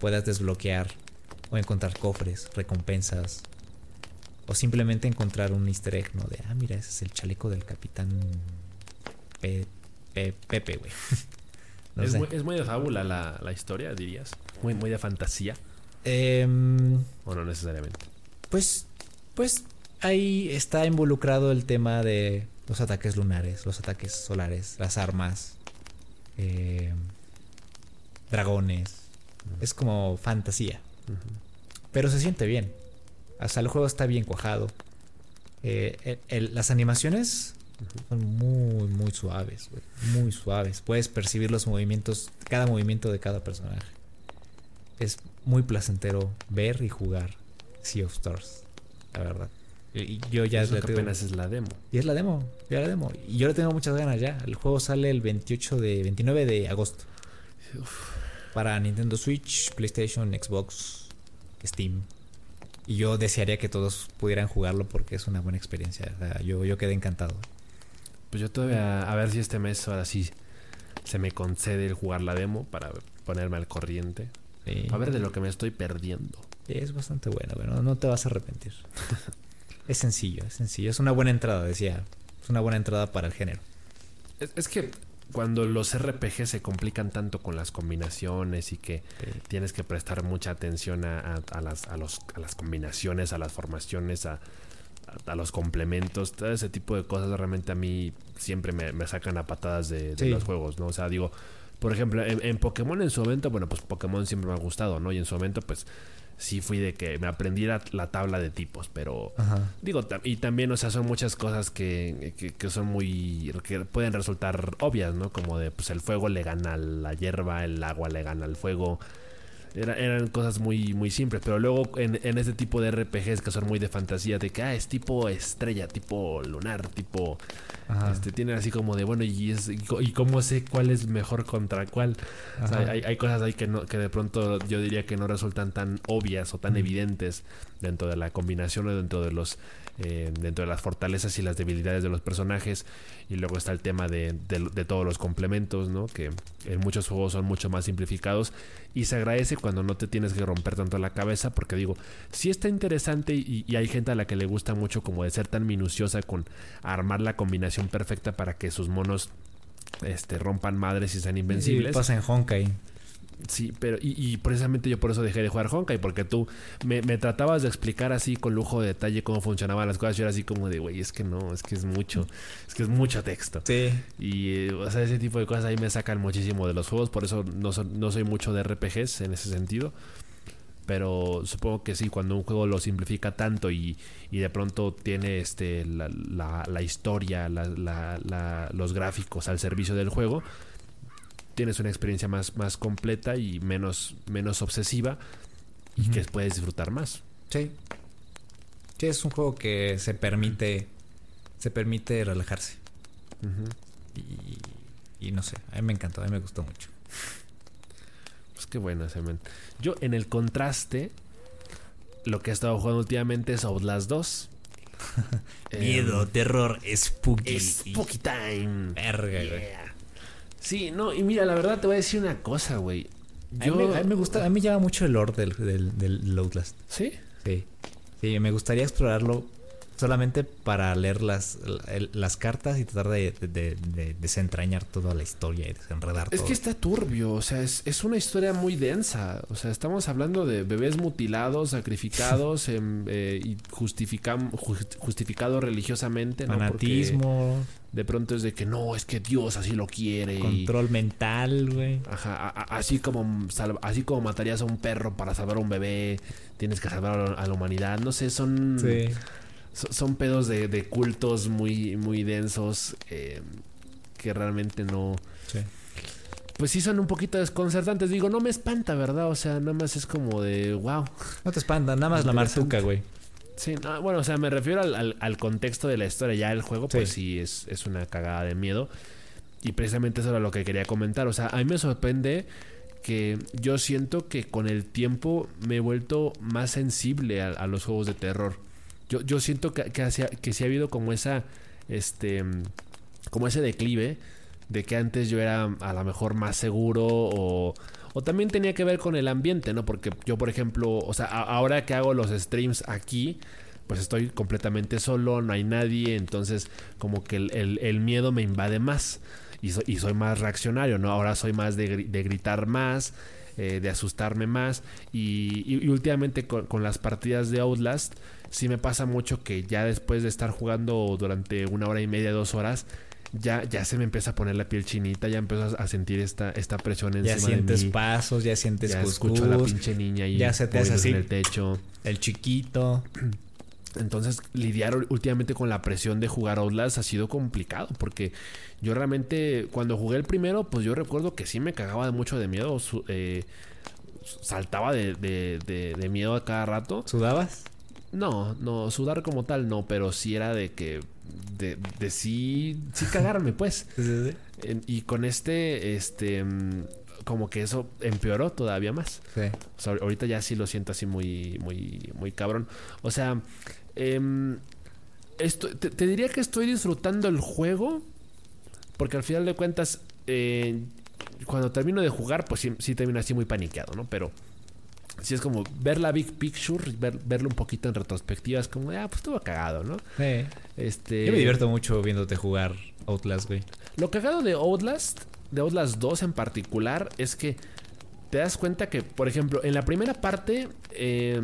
puedas desbloquear o encontrar cofres, recompensas. O simplemente encontrar un easter egg, ¿no? De, ah, mira, ese es el chaleco del capitán Pepe, güey. es, muy, de fábula la, historia, dirías. Muy, muy de fantasía. Em, o no necesariamente. Pues, pues ahí está involucrado el tema de los ataques lunares, los ataques solares, las armas, em, dragones. Es como fantasía. Pero se siente bien. Hasta el juego está bien cuajado. Eh, las animaciones son muy, muy suaves, Muy suaves. Puedes percibir los movimientos, cada movimiento de cada personaje. Es muy placentero ver y jugar Sea of Stars, la verdad. Y yo ya Eso apenas es la demo. Y es la demo, ya la demo. Y yo le tengo muchas ganas ya. El juego sale el 28 de 29 de agosto. Para Nintendo Switch, PlayStation, Xbox, Steam. Y yo desearía que todos pudieran jugarlo porque es una buena experiencia. O sea, yo, yo quedé encantado. Pues yo todavía, a ver si este mes ahora sí se me concede el jugar la demo para ponerme al corriente. Sí. A ver de lo que me estoy perdiendo. Es bastante bueno, bueno, no te vas a arrepentir. es sencillo, es sencillo. Es una buena entrada, decía. Es una buena entrada para el género. Es, es que cuando los RPG se complican tanto con las combinaciones y que tienes que prestar mucha atención a, a- a las, a, los, a las combinaciones, a las formaciones, a, a- a los complementos, todo ese tipo de cosas realmente a mí siempre me, me sacan a patadas de, de Sí. los juegos, ¿no? O sea, digo, por ejemplo, en, en Pokémon en su momento, bueno, pues Pokémon siempre me ha gustado, ¿no? Y en su momento, pues sí fui de que me aprendí la, la tabla de tipos, pero... Ajá. Digo, y también, o sea, son muchas cosas que, que, que son muy. que pueden resultar obvias, ¿no? Como de, pues el fuego le gana a la hierba, el agua le gana al fuego. Era- eran cosas muy, muy simples, pero luego en, en este tipo de RPGs que son muy de fantasía, de que ah, es tipo estrella, tipo lunar, tipo. Ajá. Este, tienen así como de, bueno, ¿y, es, y, cómo sé cuál es mejor contra cuál? O sea, Ajá. hay, hay cosas ahí que, no, que de pronto yo diría que no resultan tan obvias o tan evidentes dentro de la combinación o dentro de los eh, dentro de las fortalezas y las debilidades de los personajes. Y luego está el tema de, de- de todos los complementos no que en muchos juegos son mucho más simplificados. Y se agradece cuando no te tienes que romper tanto la cabeza porque digo sí está interesante y, y hay gente a la que le gusta mucho como de ser tan minuciosa con armar la combinación perfecta para que sus monos este rompan madres y sean invencibles. pasa en Honkai. Sí, pero y, y precisamente yo por eso dejé de jugar Honkai, porque tú me, me tratabas de explicar así con lujo de detalle cómo funcionaban las cosas. Yo era así como de, güey, es que no, es que es mucho, es que es mucho texto. Sí. Y, eh, o sea, ese tipo de cosas ahí me sacan muchísimo de los juegos, por eso no, son- no soy mucho de RPGs en ese sentido. Pero supongo que sí, cuando un juego lo simplifica tanto y, y de pronto tiene este la, la- la historia, la- los gráficos al servicio del juego, tienes una experiencia más, más completa y menos, menos obsesiva y que puedes disfrutar más. Sí. Sí, es un juego que se permite. Se permite relajarse. Y, y no sé, a mí me encantó, a mí me gustó mucho. Pues qué bueno ese men. Yo en el contraste, lo que he estado jugando últimamente es Outlast 2. Miedo, Em, terror, spooky. Spooky Time. Verga, güey. Sí, no, y mira, la verdad te voy a decir una cosa, güey. A, Yo... mí, me- a mí me gusta, a mí me llama mucho el lore del, del, del Outlast. ¿Sí? Sí. Sí, me gustaría explorarlo solamente para leer las, las cartas y tratar de, de- de- de desentrañar toda la historia y desenredar Es todo. que está turbio, o sea, es, es una historia muy densa. O sea, estamos hablando de bebés mutilados, sacrificados em, eh, y justificados religiosamente. ¿no? Porque Fanatismo, De pronto es de que no, es que Dios así lo quiere. y- control mental, güey. Ajá, a- a- así como sal- así como matarías a un perro para salvar a un bebé, tienes que salvar a la, a la humanidad. No sé, son Sí. So- son pedos de, de cultos muy muy densos eh, que realmente no Sí. pues sí son un poquito desconcertantes. Digo, no me espanta, ¿verdad? O sea, nada más es como de wow. No te espanta, nada más la marzuca, güey. Sí, no, bueno, o sea, me refiero al, al- al contexto de la historia. Ya el juego, pues Sí. sí, es, es una cagada de miedo. Y precisamente eso era lo que quería comentar. O sea, a mí me sorprende que yo siento que con el tiempo me he vuelto más sensible a, a los juegos de terror. Yo, yo siento que, que, que sí ha habido como esa, este, como ese declive de que antes yo era a lo mejor más seguro o, o también tenía que ver con el ambiente, ¿no? Porque yo, por ejemplo, o sea, ahora que hago los streams aquí, pues estoy completamente solo, no hay nadie, entonces como que el, el- miedo me invade más y, so- y soy más reaccionario, ¿no? Ahora soy más de, de gritar más, eh, de asustarme más y, y- y últimamente con, con las partidas de Outlast sí me pasa mucho que ya después de estar jugando durante una hora y media, dos horas, ya, ya se me empieza a poner la piel chinita, ya empiezo a sentir esta, esta presión encima Ya sientes de mí. pasos, ya sientes Ya cuscús, escucho a la pinche niña y ya se te hace así. en el techo. el chiquito. Entonces, lidiar últimamente con la presión de jugar Outlast ha sido complicado porque yo realmente, cuando jugué el primero, pues yo recuerdo que sí me cagaba de mucho de miedo. eh, saltaba de, de- de- de miedo a cada rato. ¿Sudabas? No, no, sudar como tal no, pero sí era de que. de, de sí. sí cagarme, pues. En- y con este, este. mm, como que eso empeoró todavía más. Sí. O sea, ahorita ya sí lo siento así muy, muy, muy cabrón. O sea, em, esto, te, te diría que estoy disfrutando el juego. Porque al final de cuentas, eh, cuando termino de jugar, pues sí, sí termino así muy paniqueado, ¿no? Pero sí es como ver la big picture, ver, verlo un poquito en retrospectiva, es como, ah, pues estuvo cagado, ¿no? Sí. Este, Yo me divierto mucho viéndote jugar Outlast, güey. Lo cagado de Outlast, de Outlast 2 en particular, es que te das cuenta que, por ejemplo, en la primera parte, eh,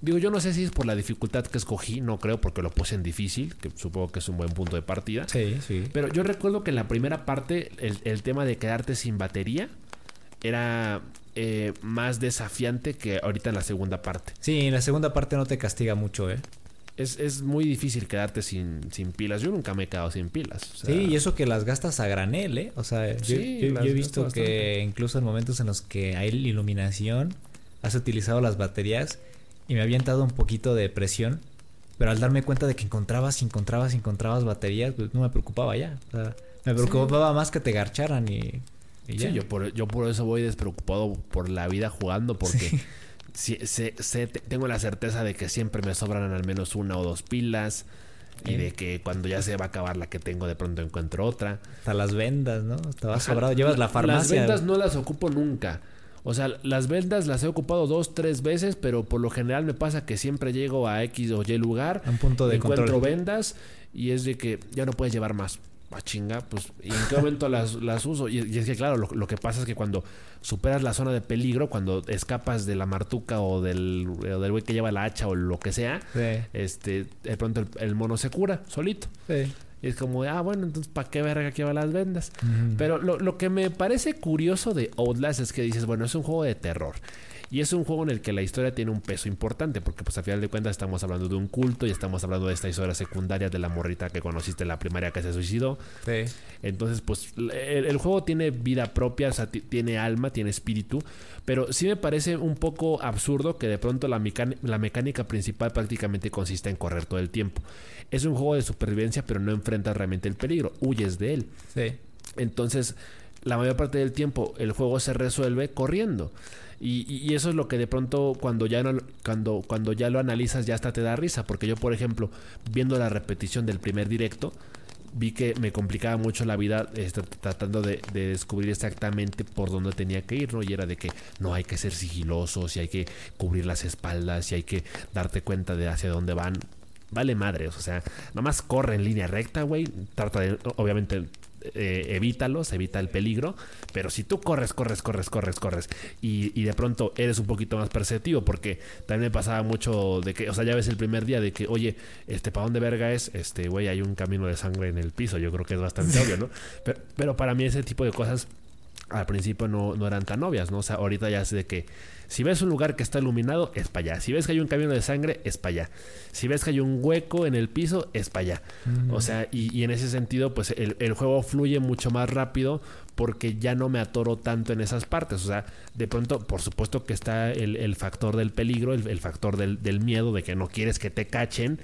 digo, yo no sé si es por la dificultad que escogí, no creo porque lo puse en difícil, que supongo que es un buen punto de partida. Sí, sí. Pero yo recuerdo que en la primera parte el, el tema de quedarte sin batería era eh, más desafiante que ahorita en la segunda parte. Sí, en la segunda parte no te castiga mucho, ¿eh? Es, es muy difícil quedarte sin, sin pilas. Yo nunca me he quedado sin pilas. o sea, Sí, y eso que las gastas a granel, ¿eh? O sea, yo, Sí, yo- yo las he visto que bastante. incluso en momentos en los que hay iluminación, has utilizado las baterías y me había entrado un poquito de presión, pero al darme cuenta de que encontrabas, encontrabas, encontrabas baterías, pues no me preocupaba ya. O sea, me preocupaba más que te garcharan y, y. Sí, yo por, yo por eso voy despreocupado por la vida jugando, porque sí, te- tengo la certeza de que siempre me sobran al menos una o dos pilas. Y de que cuando ya se va a acabar la que tengo, de pronto encuentro otra. Hasta las vendas, ¿no? Estabas Ajá. sobrado. Llevas la farmacia. Las vendas no las ocupo nunca. O sea, las vendas las he ocupado dos, tres veces, pero por lo general me pasa que siempre llego a X o Y lugar, un punto de encuentro control. vendas y es de que ya no puedes llevar más. A chinga, pues, ¿y en qué momento las, las uso? Y, y es que, claro, lo, lo que pasa es que cuando superas la zona de peligro, cuando escapas de la martuca o del o del güey que lleva la hacha o lo que sea, Sí, este, de pronto el, el mono se cura solito. sí. Y es como, ah, bueno, entonces, ¿para qué verga que va las vendas? Pero lo, lo que me parece curioso de Outlast es que dices, bueno, es un juego de terror. Y es un juego en el que la historia tiene un peso importante, porque pues a final de cuentas estamos hablando de un culto y estamos hablando de esta historia secundaria de la morrita que conociste en la primaria que se suicidó. Sí. Entonces, pues el, el juego tiene vida propia, o sea, ti- tiene alma, tiene espíritu, pero sí me parece un poco absurdo que de pronto la mecánica principal prácticamente consiste en correr todo el tiempo. Es un juego de supervivencia, pero no enfrentas realmente el peligro, huyes de él. Sí. Entonces, la mayor parte del tiempo el juego se resuelve corriendo. Y, y- eso es lo que de pronto cuando ya, no, cuando, cuando ya lo analizas ya hasta te da risa. Porque yo, por ejemplo, viendo la repetición del primer directo, vi que me complicaba mucho la vida este, tratando de, de descubrir exactamente por dónde tenía que ir, ¿no? Y era de que no hay que ser sigilosos y hay que cubrir las espaldas y hay que darte cuenta de hacia dónde van. Vale madres, o sea, nada más corre en línea recta, güey. Trata de, obviamente, eh, evítalos, evita el peligro. Pero si tú corres, corres, corres, corres, corres y, y de pronto eres un poquito más perceptivo, porque también me pasaba mucho de que, o sea, ya ves el primer día de que, oye, este, ¿para dónde verga es? Este, güey, hay un camino de sangre en el piso. Yo creo que es bastante obvio, ¿no? Pero, pero para mí ese tipo de cosas al principio no, no eran tan obvias, ¿no? O sea, ahorita ya sé de que si ves un lugar que está iluminado, es para allá. Si ves que hay un camino de sangre, es para allá. Si ves que hay un hueco en el piso, es para allá. O sea, y, y en ese sentido, pues el, el juego fluye mucho más rápido porque ya no me atoro tanto en esas partes. O sea, de pronto, por supuesto que está el, el factor del peligro, el, el factor del, del miedo, de que no quieres que te cachen.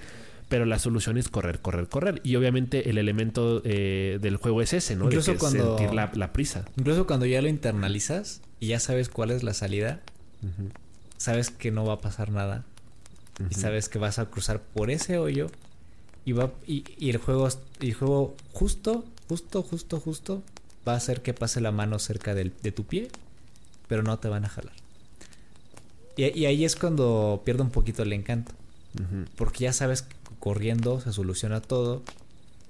Pero la solución es correr, correr, correr. Y obviamente el elemento eh, del juego es ese, ¿no? De Incluso que cuando- sentir la, la prisa. Incluso cuando ya lo internalizas y ya sabes cuál es la salida, sabes que no va a pasar nada y sabes que vas a cruzar por ese hoyo y va y, y el juego el juego justo, justo, justo, justo va a hacer que pase la mano cerca del- de tu pie, pero no te van a jalar. Y, y ahí es cuando pierde un poquito el encanto. Porque ya sabes que corriendo se soluciona todo.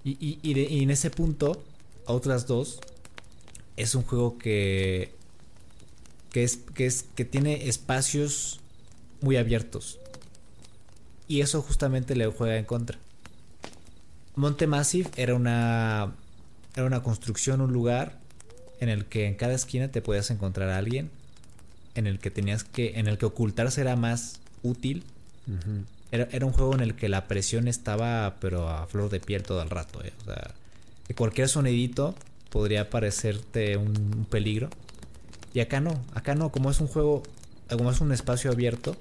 Y, y- y de- y en ese punto, otras dos, es un juego que, que, es, que, es, que tiene espacios muy abiertos. Y eso justamente le juega en contra. Monte Massive era una, era una construcción, un lugar en el que en cada esquina te podías encontrar a alguien, en el que tenías que, en el que ocultarse era más útil era, era un juego en el que la presión estaba, pero a flor de piel todo el rato. eh. O sea, que cualquier sonidito podría parecerte un, un peligro. Y acá no, acá no, como es un juego, como es un espacio abierto,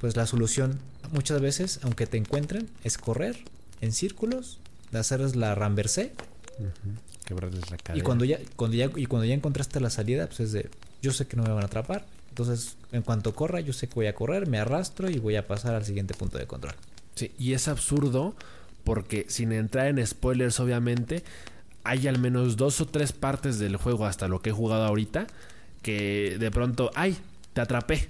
pues la solución muchas veces, aunque te encuentren, es correr en círculos, de hacerles la ramversé Quebrarles la cadera. Y cuando ya, cuando ya, y cuando ya encontraste la salida, pues es de, yo sé que no me van a atrapar. Entonces, en cuanto corra, yo sé que voy a correr, me arrastro y voy a pasar al siguiente punto de control. Sí, y es absurdo porque sin entrar en spoilers, obviamente, hay al menos dos o tres partes del juego hasta lo que he jugado ahorita que de pronto, ay, te atrapé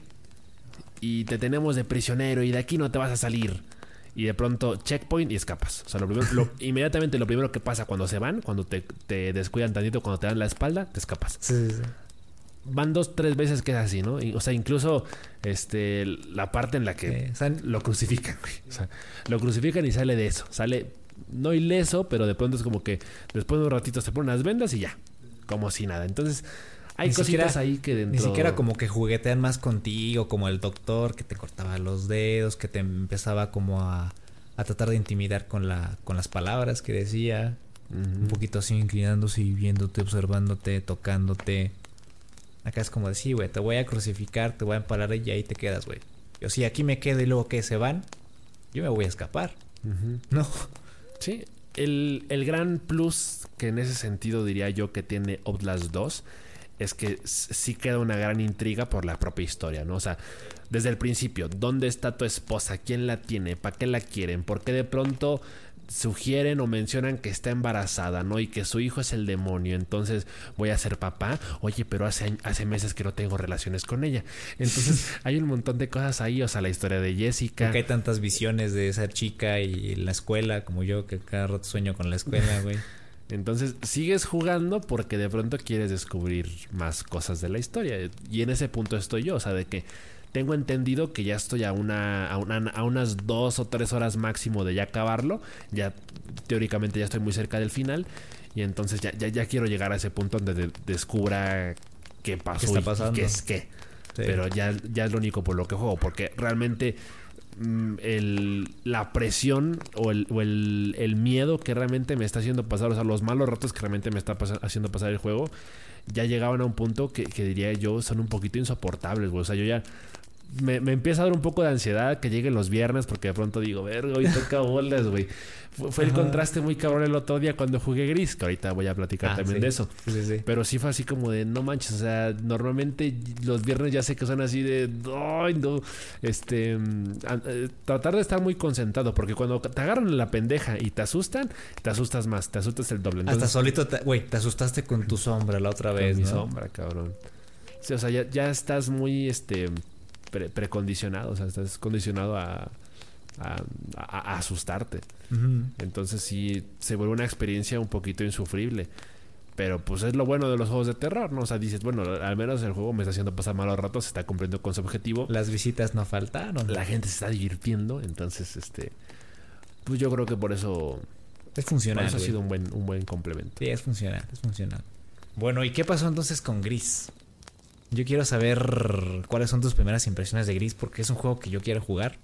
y te tenemos de prisionero y de aquí no te vas a salir. Y de pronto, checkpoint y escapas. O sea, lo primero, lo- inmediatamente lo primero que pasa cuando se van, cuando te, te descuidan tantito, cuando te dan la espalda, te escapas. Sí, sí, sí. Van dos, tres veces que es así, ¿no? Y, o sea, incluso este, la parte en la que o sea, lo crucifican, güey. O sea, lo crucifican y sale de eso. Sale no ileso, pero de pronto es como que después de un ratito se ponen las vendas y ya. Como si nada. Entonces, hay Ni cositas siquiera- ahí que dentro. Ni siquiera como que juguetean más contigo, como el doctor que te cortaba los dedos, que te empezaba como a, a tratar de intimidar con, la, con las palabras que decía. Un poquito así inclinándose y viéndote, observándote, tocándote. Acá es como decir, güey, te voy a crucificar, te voy a empalar y ahí te quedas, güey. Yo si aquí me quedo y luego que se van, yo me voy a escapar. No. Sí, el, el gran plus que en ese sentido diría yo que tiene Outlast 2 es que sí queda una gran intriga por la propia historia, ¿no? O sea, desde el principio, ¿dónde está tu esposa? ¿Quién la tiene? ¿Para qué la quieren? ¿Por qué de pronto sugieren o mencionan que está embarazada, ¿no? Y que su hijo es el demonio, entonces voy a ser papá. Oye, pero hace, hace meses que no tengo relaciones con ella. Entonces hay un montón de cosas ahí, o sea, la historia de Jessica. Porque hay tantas visiones de ser chica y la escuela, como yo, que cada rato sueño con la escuela, güey. Entonces sigues jugando porque de pronto quieres descubrir más cosas de la historia. Y en ese punto estoy yo, o sea, de que tengo entendido que ya estoy a, una, a, una- a unas dos o tres horas máximo de ya acabarlo. Ya teóricamente ya estoy muy cerca del final. Y entonces ya, ya, ya quiero llegar a ese punto donde de- descubra qué pasó ¿Qué está y- qué es qué. Sí. Pero ya, ya es lo único por lo que juego. Porque realmente el- la presión o, el, el- miedo que realmente me está haciendo pasar, o sea, los malos ratos que realmente me está haciendo pasar el juego, ya llegaban a un punto que, que diría yo son un poquito insoportables, güey. O sea, yo ya me, me empieza a dar un poco de ansiedad que lleguen los viernes porque de pronto digo, verga, hoy toca bolas, güey. Fue, fue el contraste muy cabrón el otro día cuando jugué Gris, que ahorita voy a platicar Ah, también sí. de eso. Sí, sí. Pero sí fue así como de, no manches, o sea, normalmente los viernes ya sé que son así de, ay, no, este, mm, a- eh, tratar de estar muy concentrado, porque cuando te agarran en la pendeja y te asustan, te asustas más, te asustas el doble. Hasta Entonces, solito, te- güey, te asustaste con tu sombra la otra con vez, mi sombra, cabrón. Sí, o sea, ya, ya estás muy, este, pre- precondicionado, o sea, estás condicionado a, a, a- a asustarte. Entonces sí se vuelve una experiencia un poquito insufrible. Pero pues es lo bueno de los juegos de terror, ¿no? O sea, dices, bueno, al menos el juego me está haciendo pasar malos ratos, se está cumpliendo con su objetivo. Las visitas no faltaron. La gente se está divirtiendo, entonces, este... Pues yo creo que por eso, Es por funcional. eso ha sido un buen, un buen complemento. Sí, es funcional, es funcional. Bueno, ¿y qué pasó entonces con Gris? Yo quiero saber cuáles son tus primeras impresiones de Gris porque es un juego que yo quiero jugar.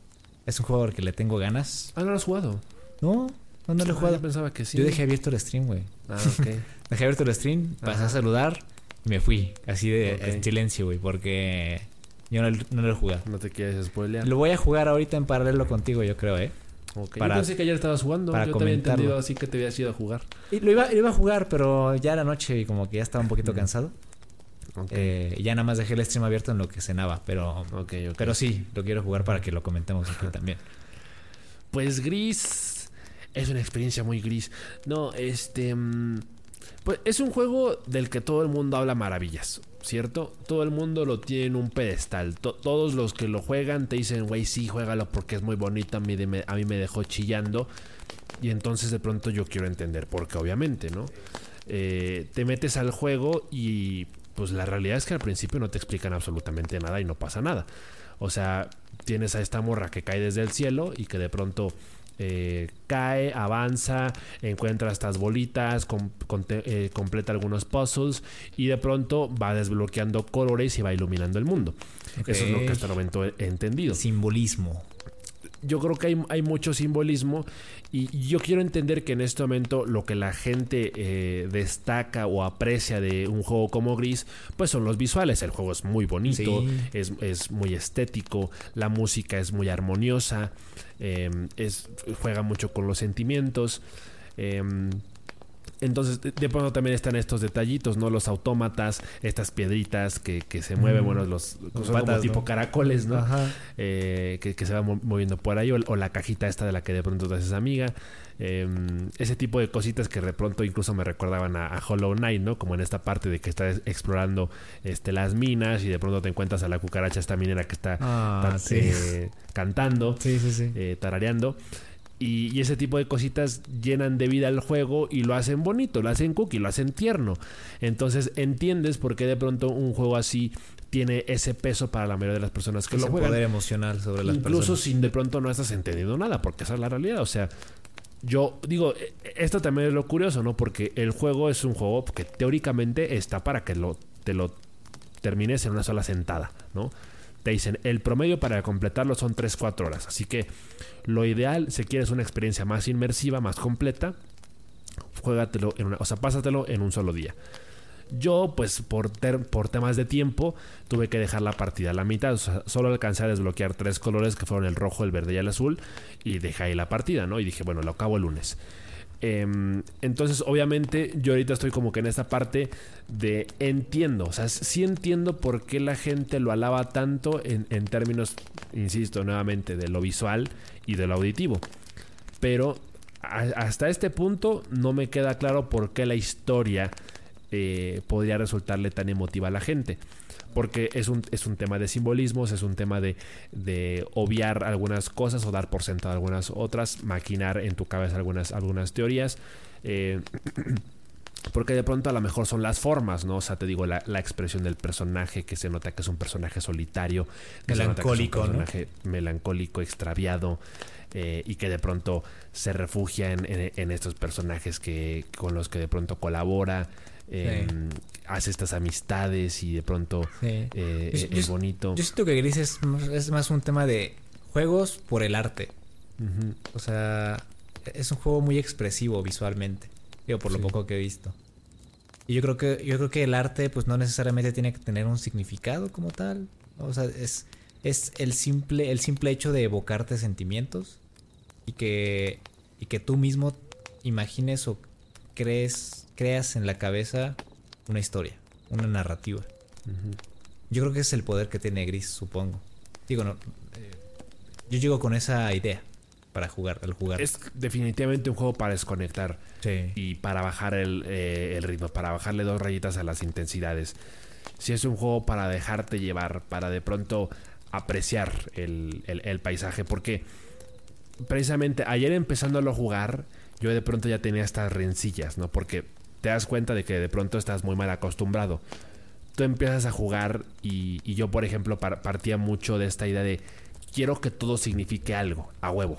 Es un juego al que le tengo ganas. Ah, ¿no lo has jugado? No, no, no lo he Ah, jugado. Yo pensaba que sí. Yo dejé abierto el stream, güey. Ah, ok. Dejé abierto el stream, pasé a saludar y me fui. Así de en silencio, güey, porque yo no, no lo he jugado. no te quieres spoilear. Lo voy a jugar ahorita en paralelo contigo, yo creo, ¿eh? Ok. para- yo pensé que ayer estabas jugando. para yo te había entendido así que te habías ido a jugar. Y lo iba, lo iba a jugar, pero ya la noche y como que ya estaba un poquito Mm. cansado. Ok. Eh, y ya nada más dejé el stream abierto en lo que cenaba, pero, pero sí, lo quiero jugar para que lo comentemos aquí también. Pues gris es una experiencia muy gris. No, este... mm, Pues es un juego del que todo el mundo habla maravillas, ¿cierto? Todo el mundo lo tiene en un pedestal. To- todos los que lo juegan te dicen, güey, sí, juégalo porque es muy bonito. A mí, de- a mí me dejó chillando. Y entonces de pronto yo quiero entender, porque obviamente, ¿no? Eh, te metes al juego y pues la realidad es que al principio no te explican absolutamente nada y no pasa nada. O sea, tienes a esta morra que cae desde el cielo y que de pronto eh, cae, avanza, encuentra estas bolitas, com- eh, completa algunos puzzles y de pronto va desbloqueando colores y va iluminando el mundo. Eso es lo que hasta el momento he entendido Simbolismo. Yo creo que hay, hay mucho simbolismo y yo quiero entender que en este momento lo que la gente eh, destaca o aprecia de un juego como Gris, pues son los visuales. El juego es muy bonito, Sí. es, es muy estético, la música es muy armoniosa, eh, es, juega mucho con los sentimientos. eh, Entonces, de pronto también están estos detallitos, ¿no? Los autómatas, estas piedritas que, que se mueven, Mm. bueno, los, Con son como patas, tipo ¿no? caracoles, ¿no? Ajá. Eh, que, que se va mo- moviendo por ahí, o, o la cajita esta de la que de pronto te haces amiga. Eh, ese tipo de cositas que de pronto incluso me recordaban a, a Hollow Knight, ¿no? Como en esta parte de que estás explorando este, las minas y de pronto te encuentras a la cucaracha esta minera que está Ah, tan- sí. eh, cantando Sí, sí, sí. eh, tarareando. Y, y ese tipo de cositas llenan de vida el juego y lo hacen bonito, lo hacen cookie, lo hacen tierno. Entonces entiendes por qué de pronto un juego así tiene ese peso para la mayoría de las personas que Ese lo juegan. poder emocional sobre las Incluso personas. sin de pronto no estás entendiendo nada, porque esa es la realidad. O sea, yo digo, eh, esto también es lo curioso, ¿no? Porque el juego es un juego que teóricamente está para que lo, te lo termines en una sola sentada, ¿no? Te dicen, el promedio para completarlo son 3-4 horas. Así que lo ideal, si quieres una experiencia más inmersiva, más completa, juégatelo en una, o sea, pásatelo en un solo día. Yo, pues por, ter- por temas de tiempo, tuve que dejar la partida a la mitad. Solo alcancé a desbloquear tres colores que fueron el rojo, el verde y el azul. Y dejé ahí la partida, ¿no? Y dije, bueno, lo acabo el lunes. Em, entonces, obviamente, yo ahorita estoy como que en esta parte de entiendo. O sea, sí entiendo por qué la gente lo alaba tanto en, términos, insisto, nuevamente, de lo visual y de lo auditivo. Pero hasta este punto no me queda claro por qué la historia eh, podría resultarle tan emotiva a la gente. Porque es un, es un tema de simbolismos, es un tema de, de obviar algunas cosas o dar por sentado algunas otras, maquinar en tu cabeza algunas, algunas teorías. eh, porque de pronto a lo mejor son las formas, ¿no? O sea, te digo, la, la expresión del personaje, que se nota que es un personaje solitario, que se nota que es un Melancólico, ¿no? personaje melancólico, extraviado, eh, y que de pronto se refugia en, en- en estos personajes que, con los que de pronto colabora, eh, hace estas amistades y de pronto Sí. eh, Yo- yo- es bonito. Yo siento que Gris es, más- es más un tema de juegos por el arte. O sea, es un juego muy expresivo visualmente. Digo, por lo Sí. poco que he visto. Y yo creo que, yo creo que el arte, pues no necesariamente tiene que tener un significado como tal. O sea, es, es el simple, el simple hecho de evocarte sentimientos. Y que, y que tú mismo imagines o crees, creas en la cabeza una historia, una narrativa. Yo creo que es el poder que tiene Gris, supongo. Digo, no. eh, yo llego con esa idea para jugar, al jugar. Es definitivamente un juego para desconectar. Sí. y para bajar el, eh, el ritmo, para bajarle dos rayitas a las intensidades. Si es un juego para dejarte llevar, para de pronto apreciar el, el- el paisaje, porque precisamente ayer empezándolo a jugar, yo de pronto ya tenía estas rencillas, ¿no? Porque te das cuenta de que de pronto estás muy mal acostumbrado. Tú empiezas a jugar y, y yo, por ejemplo, par- partía mucho de esta idea de quiero que todo signifique algo, a huevo.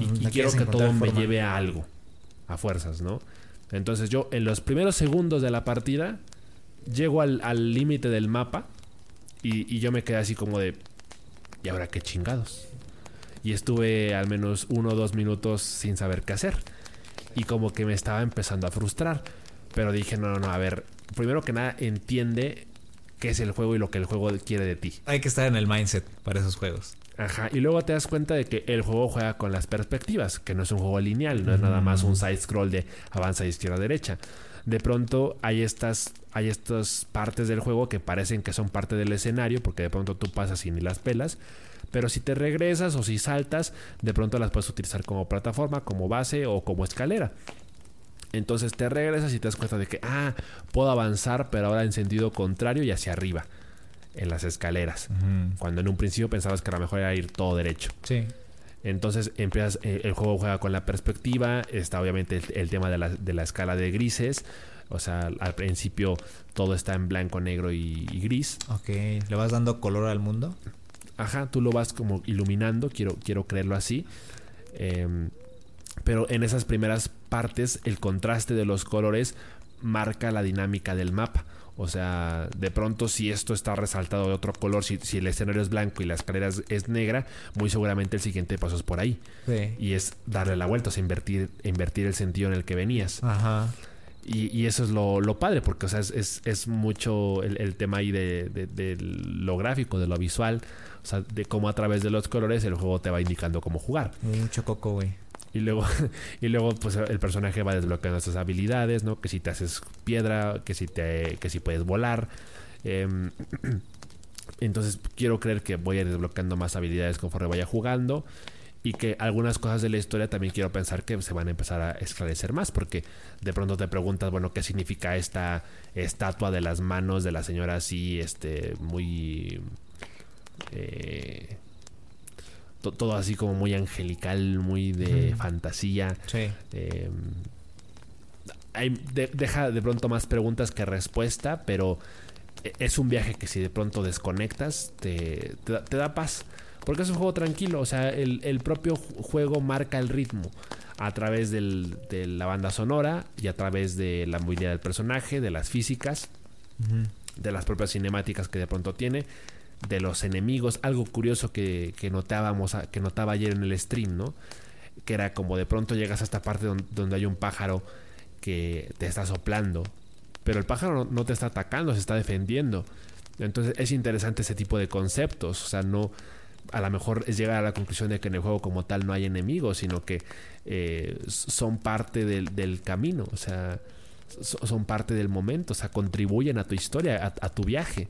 Y, quiero que todo me lleve a algo, a fuerzas, ¿no? Entonces yo en los primeros segundos de la partida llego al al límite del mapa y, y yo me quedé así como de, ¿y ahora qué chingados? Y estuve al menos uno o dos minutos sin saber qué hacer. Y como que me estaba empezando a frustrar. Pero dije, no, no, no, a ver, primero que nada entiende qué es el juego y lo que el juego quiere de ti. Hay que estar en el mindset para esos juegos. Ajá, y luego te das cuenta de que el juego juega con las perspectivas, que no es un juego lineal, no es nada más un side scroll de avanza izquierda derecha. De pronto hay estas hay estas partes del juego que parecen que son parte del escenario porque de pronto tú pasas y ni las pelas, pero si te regresas o si saltas, de pronto las puedes utilizar como plataforma, como base o como escalera. Entonces te regresas y te das cuenta de que, ah, puedo avanzar, pero ahora en sentido contrario y hacia arriba, en las escaleras. Cuando en un principio pensabas que a lo mejor era ir todo derecho. Sí. Entonces empiezas, eh, el juego juega con la perspectiva, está obviamente el, el tema de la, de la escala de grises. O sea, al principio todo está en blanco, negro y, y gris. Ok. ¿Le vas dando color al mundo? Ajá, tú lo vas como iluminando, quiero, quiero creerlo así. Em, pero en esas primeras partes, el contraste de los colores marca la dinámica del mapa. O sea, de pronto si esto está resaltado de otro color, si, si el escenario es blanco y la escalera es, es negra, muy seguramente el siguiente paso es por ahí. Sí. Y es darle la vuelta, o sea, invertir, invertir el sentido en el que venías. Ajá. Y, y eso es lo, lo padre, porque o sea, es, es, es mucho el, el tema ahí de, de- de lo gráfico, de lo visual, o sea, de cómo a través de los colores el juego te va indicando cómo jugar. Mucho coco, güey. Y luego, y luego pues el personaje va desbloqueando esas habilidades, ¿no? Que si te haces piedra, que si te, que si puedes volar. Em, entonces quiero creer que voy a ir desbloqueando más habilidades conforme vaya jugando. Y que algunas cosas de la historia también quiero pensar que se van a empezar a esclarecer más. Porque de pronto te preguntas, bueno, ¿qué significa esta estatua de las manos de la señora así, este, muy... Eh, todo así como muy angelical, muy de fantasía. Sí. Eh, deja de pronto más preguntas que respuesta, pero e, es un viaje que si de pronto desconectas, te, da, paz. Porque es un juego tranquilo, o sea, el, propio juego marca el ritmo a través de la banda sonora y a través de la movilidad del personaje, de las físicas, de las propias cinemáticas que de pronto tiene de los enemigos. Algo curioso que, notábamos, que notaba ayer en el stream, ¿no? Que era como de pronto llegas a esta parte donde, hay un pájaro que te está soplando, pero el pájaro no, te está atacando, se está defendiendo. Entonces es interesante ese tipo de conceptos, o sea, no a lo mejor es llegar a la conclusión de que en el juego como tal no hay enemigos, sino que eh, son parte del, del, camino, o sea, son parte del momento, o sea, contribuyen a tu historia, a, tu viaje,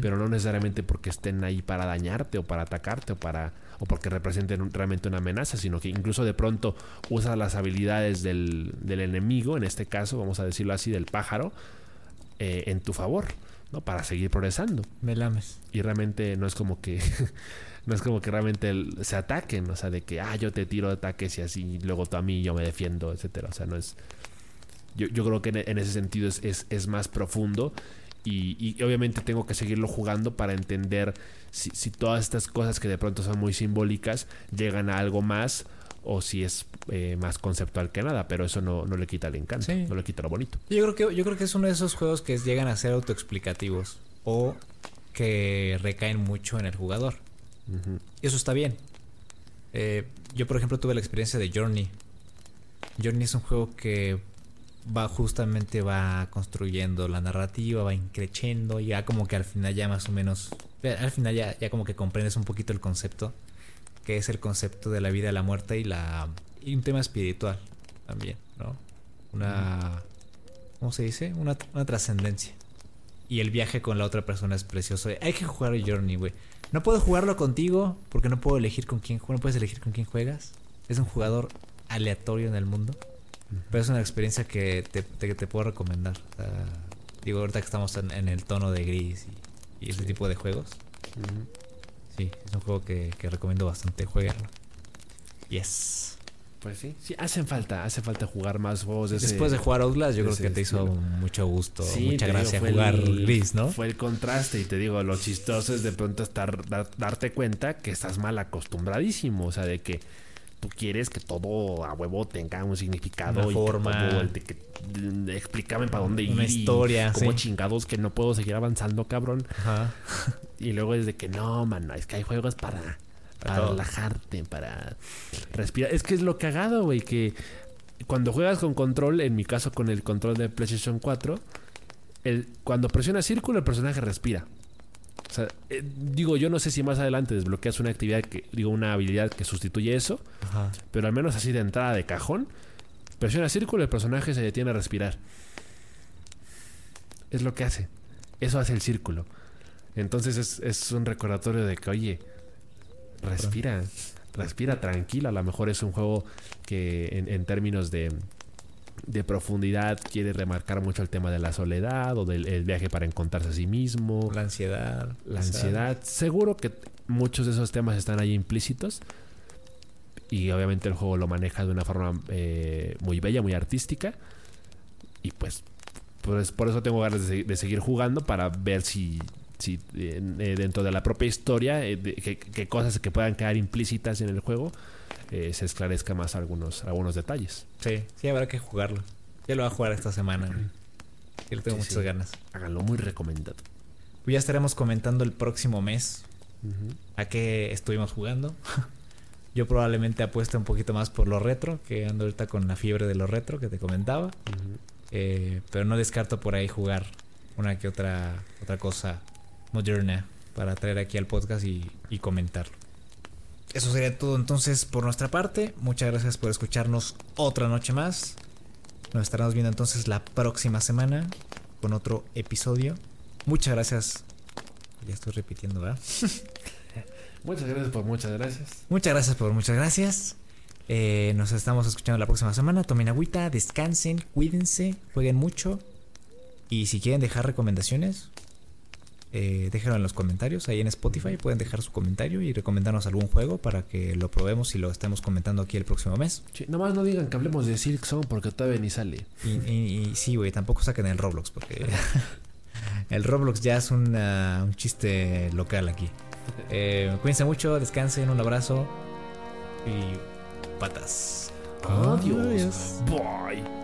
pero no necesariamente porque estén ahí para dañarte o para atacarte o para o porque representen realmente una amenaza, sino que incluso de pronto usas las habilidades del, enemigo, en este caso, vamos a decirlo así, del pájaro, eh, en tu favor, ¿no? Para seguir progresando. Me lames. Y realmente no es como que no es como que realmente se ataquen, o sea, de que, ah, yo te tiro ataques y así, y luego tú a mí yo me defiendo, etcétera. O sea, no es, yo, creo que en, ese sentido es, más profundo. Y, obviamente tengo que seguirlo jugando para entender si, todas estas cosas que de pronto son muy simbólicas llegan a algo más o si es eh, más conceptual que nada, pero eso no, le quita el encanto, no le quita lo bonito. Yo creo, que, yo creo que es uno de esos juegos que llegan a ser autoexplicativos o que recaen mucho en el jugador. Y eso está bien. Eh, yo, por ejemplo, tuve la experiencia de Journey. Journey es un juego que va justamente va construyendo la narrativa, va increciendo, y ya como que al final ya más o menos, al final ya, ya como que comprendes un poquito el concepto, que es el concepto de la vida, la muerte y la y un tema espiritual también, ¿no? Una ¿cómo se dice? Una, una trascendencia. Y el viaje con la otra persona es precioso. Hay que jugar Journey, güey. No puedo jugarlo contigo porque no puedo elegir con quién, no puedes elegir con quién juegas. Es un jugador aleatorio en el mundo. Pero es una experiencia que te, te, puedo recomendar. digo, ahorita que estamos en, el tono de gris y, ese tipo de juegos. Sí, es un juego que, recomiendo bastante. Jueguenlo. Yes. Pues sí, sí, hacen falta, hace falta jugar más juegos. Después de jugar Outlast, yo creo que te hizo mucho gusto, mucha gracia jugar Gris, ¿no? Fue el contraste y te digo, lo chistoso es de pronto estar darte cuenta que estás mal acostumbradísimo, o sea, de que tú quieres que todo a huevo tenga un significado y forma. Que que, mm, explícame para dónde ir. Una historia. Como chingados que no puedo seguir avanzando, cabrón. Ajá. Y luego es de que no, man, es que hay juegos para, para relajarte, para respirar. Es que es lo cagado, güey, que cuando juegas con control, en mi caso con el control de PlayStation 4, el, cuando presiona círculo el personaje respira. O sea, eh, digo, yo no sé si más adelante desbloqueas una actividad que, digo, una habilidad que sustituye eso, pero al menos así de entrada de cajón, presiona círculo y el personaje se detiene a respirar. Es lo que hace. Eso hace el círculo. Entonces es, un recordatorio de que, oye, respira, respira tranquila. A lo mejor es un juego que en términos de, de profundidad quiere remarcar mucho el tema de la soledad o del viaje para encontrarse a sí mismo. La ansiedad. La ansiedad. Seguro que muchos de esos temas están ahí implícitos. Y obviamente el juego lo maneja de una forma eh, muy bella, muy artística. Y pues, pues por eso tengo ganas de, seguir jugando para ver si, si eh, dentro de la propia historia, eh, que, cosas que puedan quedar implícitas en el juego, eh, se esclarezca más algunos, algunos detalles. Sí, sí, habrá que jugarlo. Ya lo voy a jugar esta semana. Yo tengo muchas ganas. Háganlo muy recomendado. Pues ya estaremos comentando el próximo mes a qué estuvimos jugando. Yo probablemente apuesto un poquito más por lo retro, que ando ahorita con la fiebre de lo retro que te comentaba. Eh, pero no descarto por ahí jugar una que otra, otra cosa moderna para traer aquí al podcast y comentarlo. Eso sería todo entonces por nuestra parte. Muchas gracias por escucharnos otra noche más. Nos estaremos viendo entonces la próxima semana con otro episodio. Muchas gracias. Ya estoy repitiendo, ¿verdad? Muchas gracias por muchas gracias. Muchas gracias por muchas gracias. Eh, nos estamos escuchando la próxima semana. Tomen agüita, descansen, cuídense, jueguen mucho. Y si quieren dejar recomendaciones, eh, déjenlo en los comentarios. Ahí en Spotify pueden dejar su comentario y recomendarnos algún juego para que lo probemos y lo estemos comentando aquí el próximo mes. Sí, nomás no digan que hablemos de Silk Song porque todavía ni sale. Y, y- y sí, güey, tampoco saquen el Roblox porque el Roblox ya es una- un chiste local aquí. Eh, cuídense mucho, descansen, un abrazo y patas. Adiós. Bye.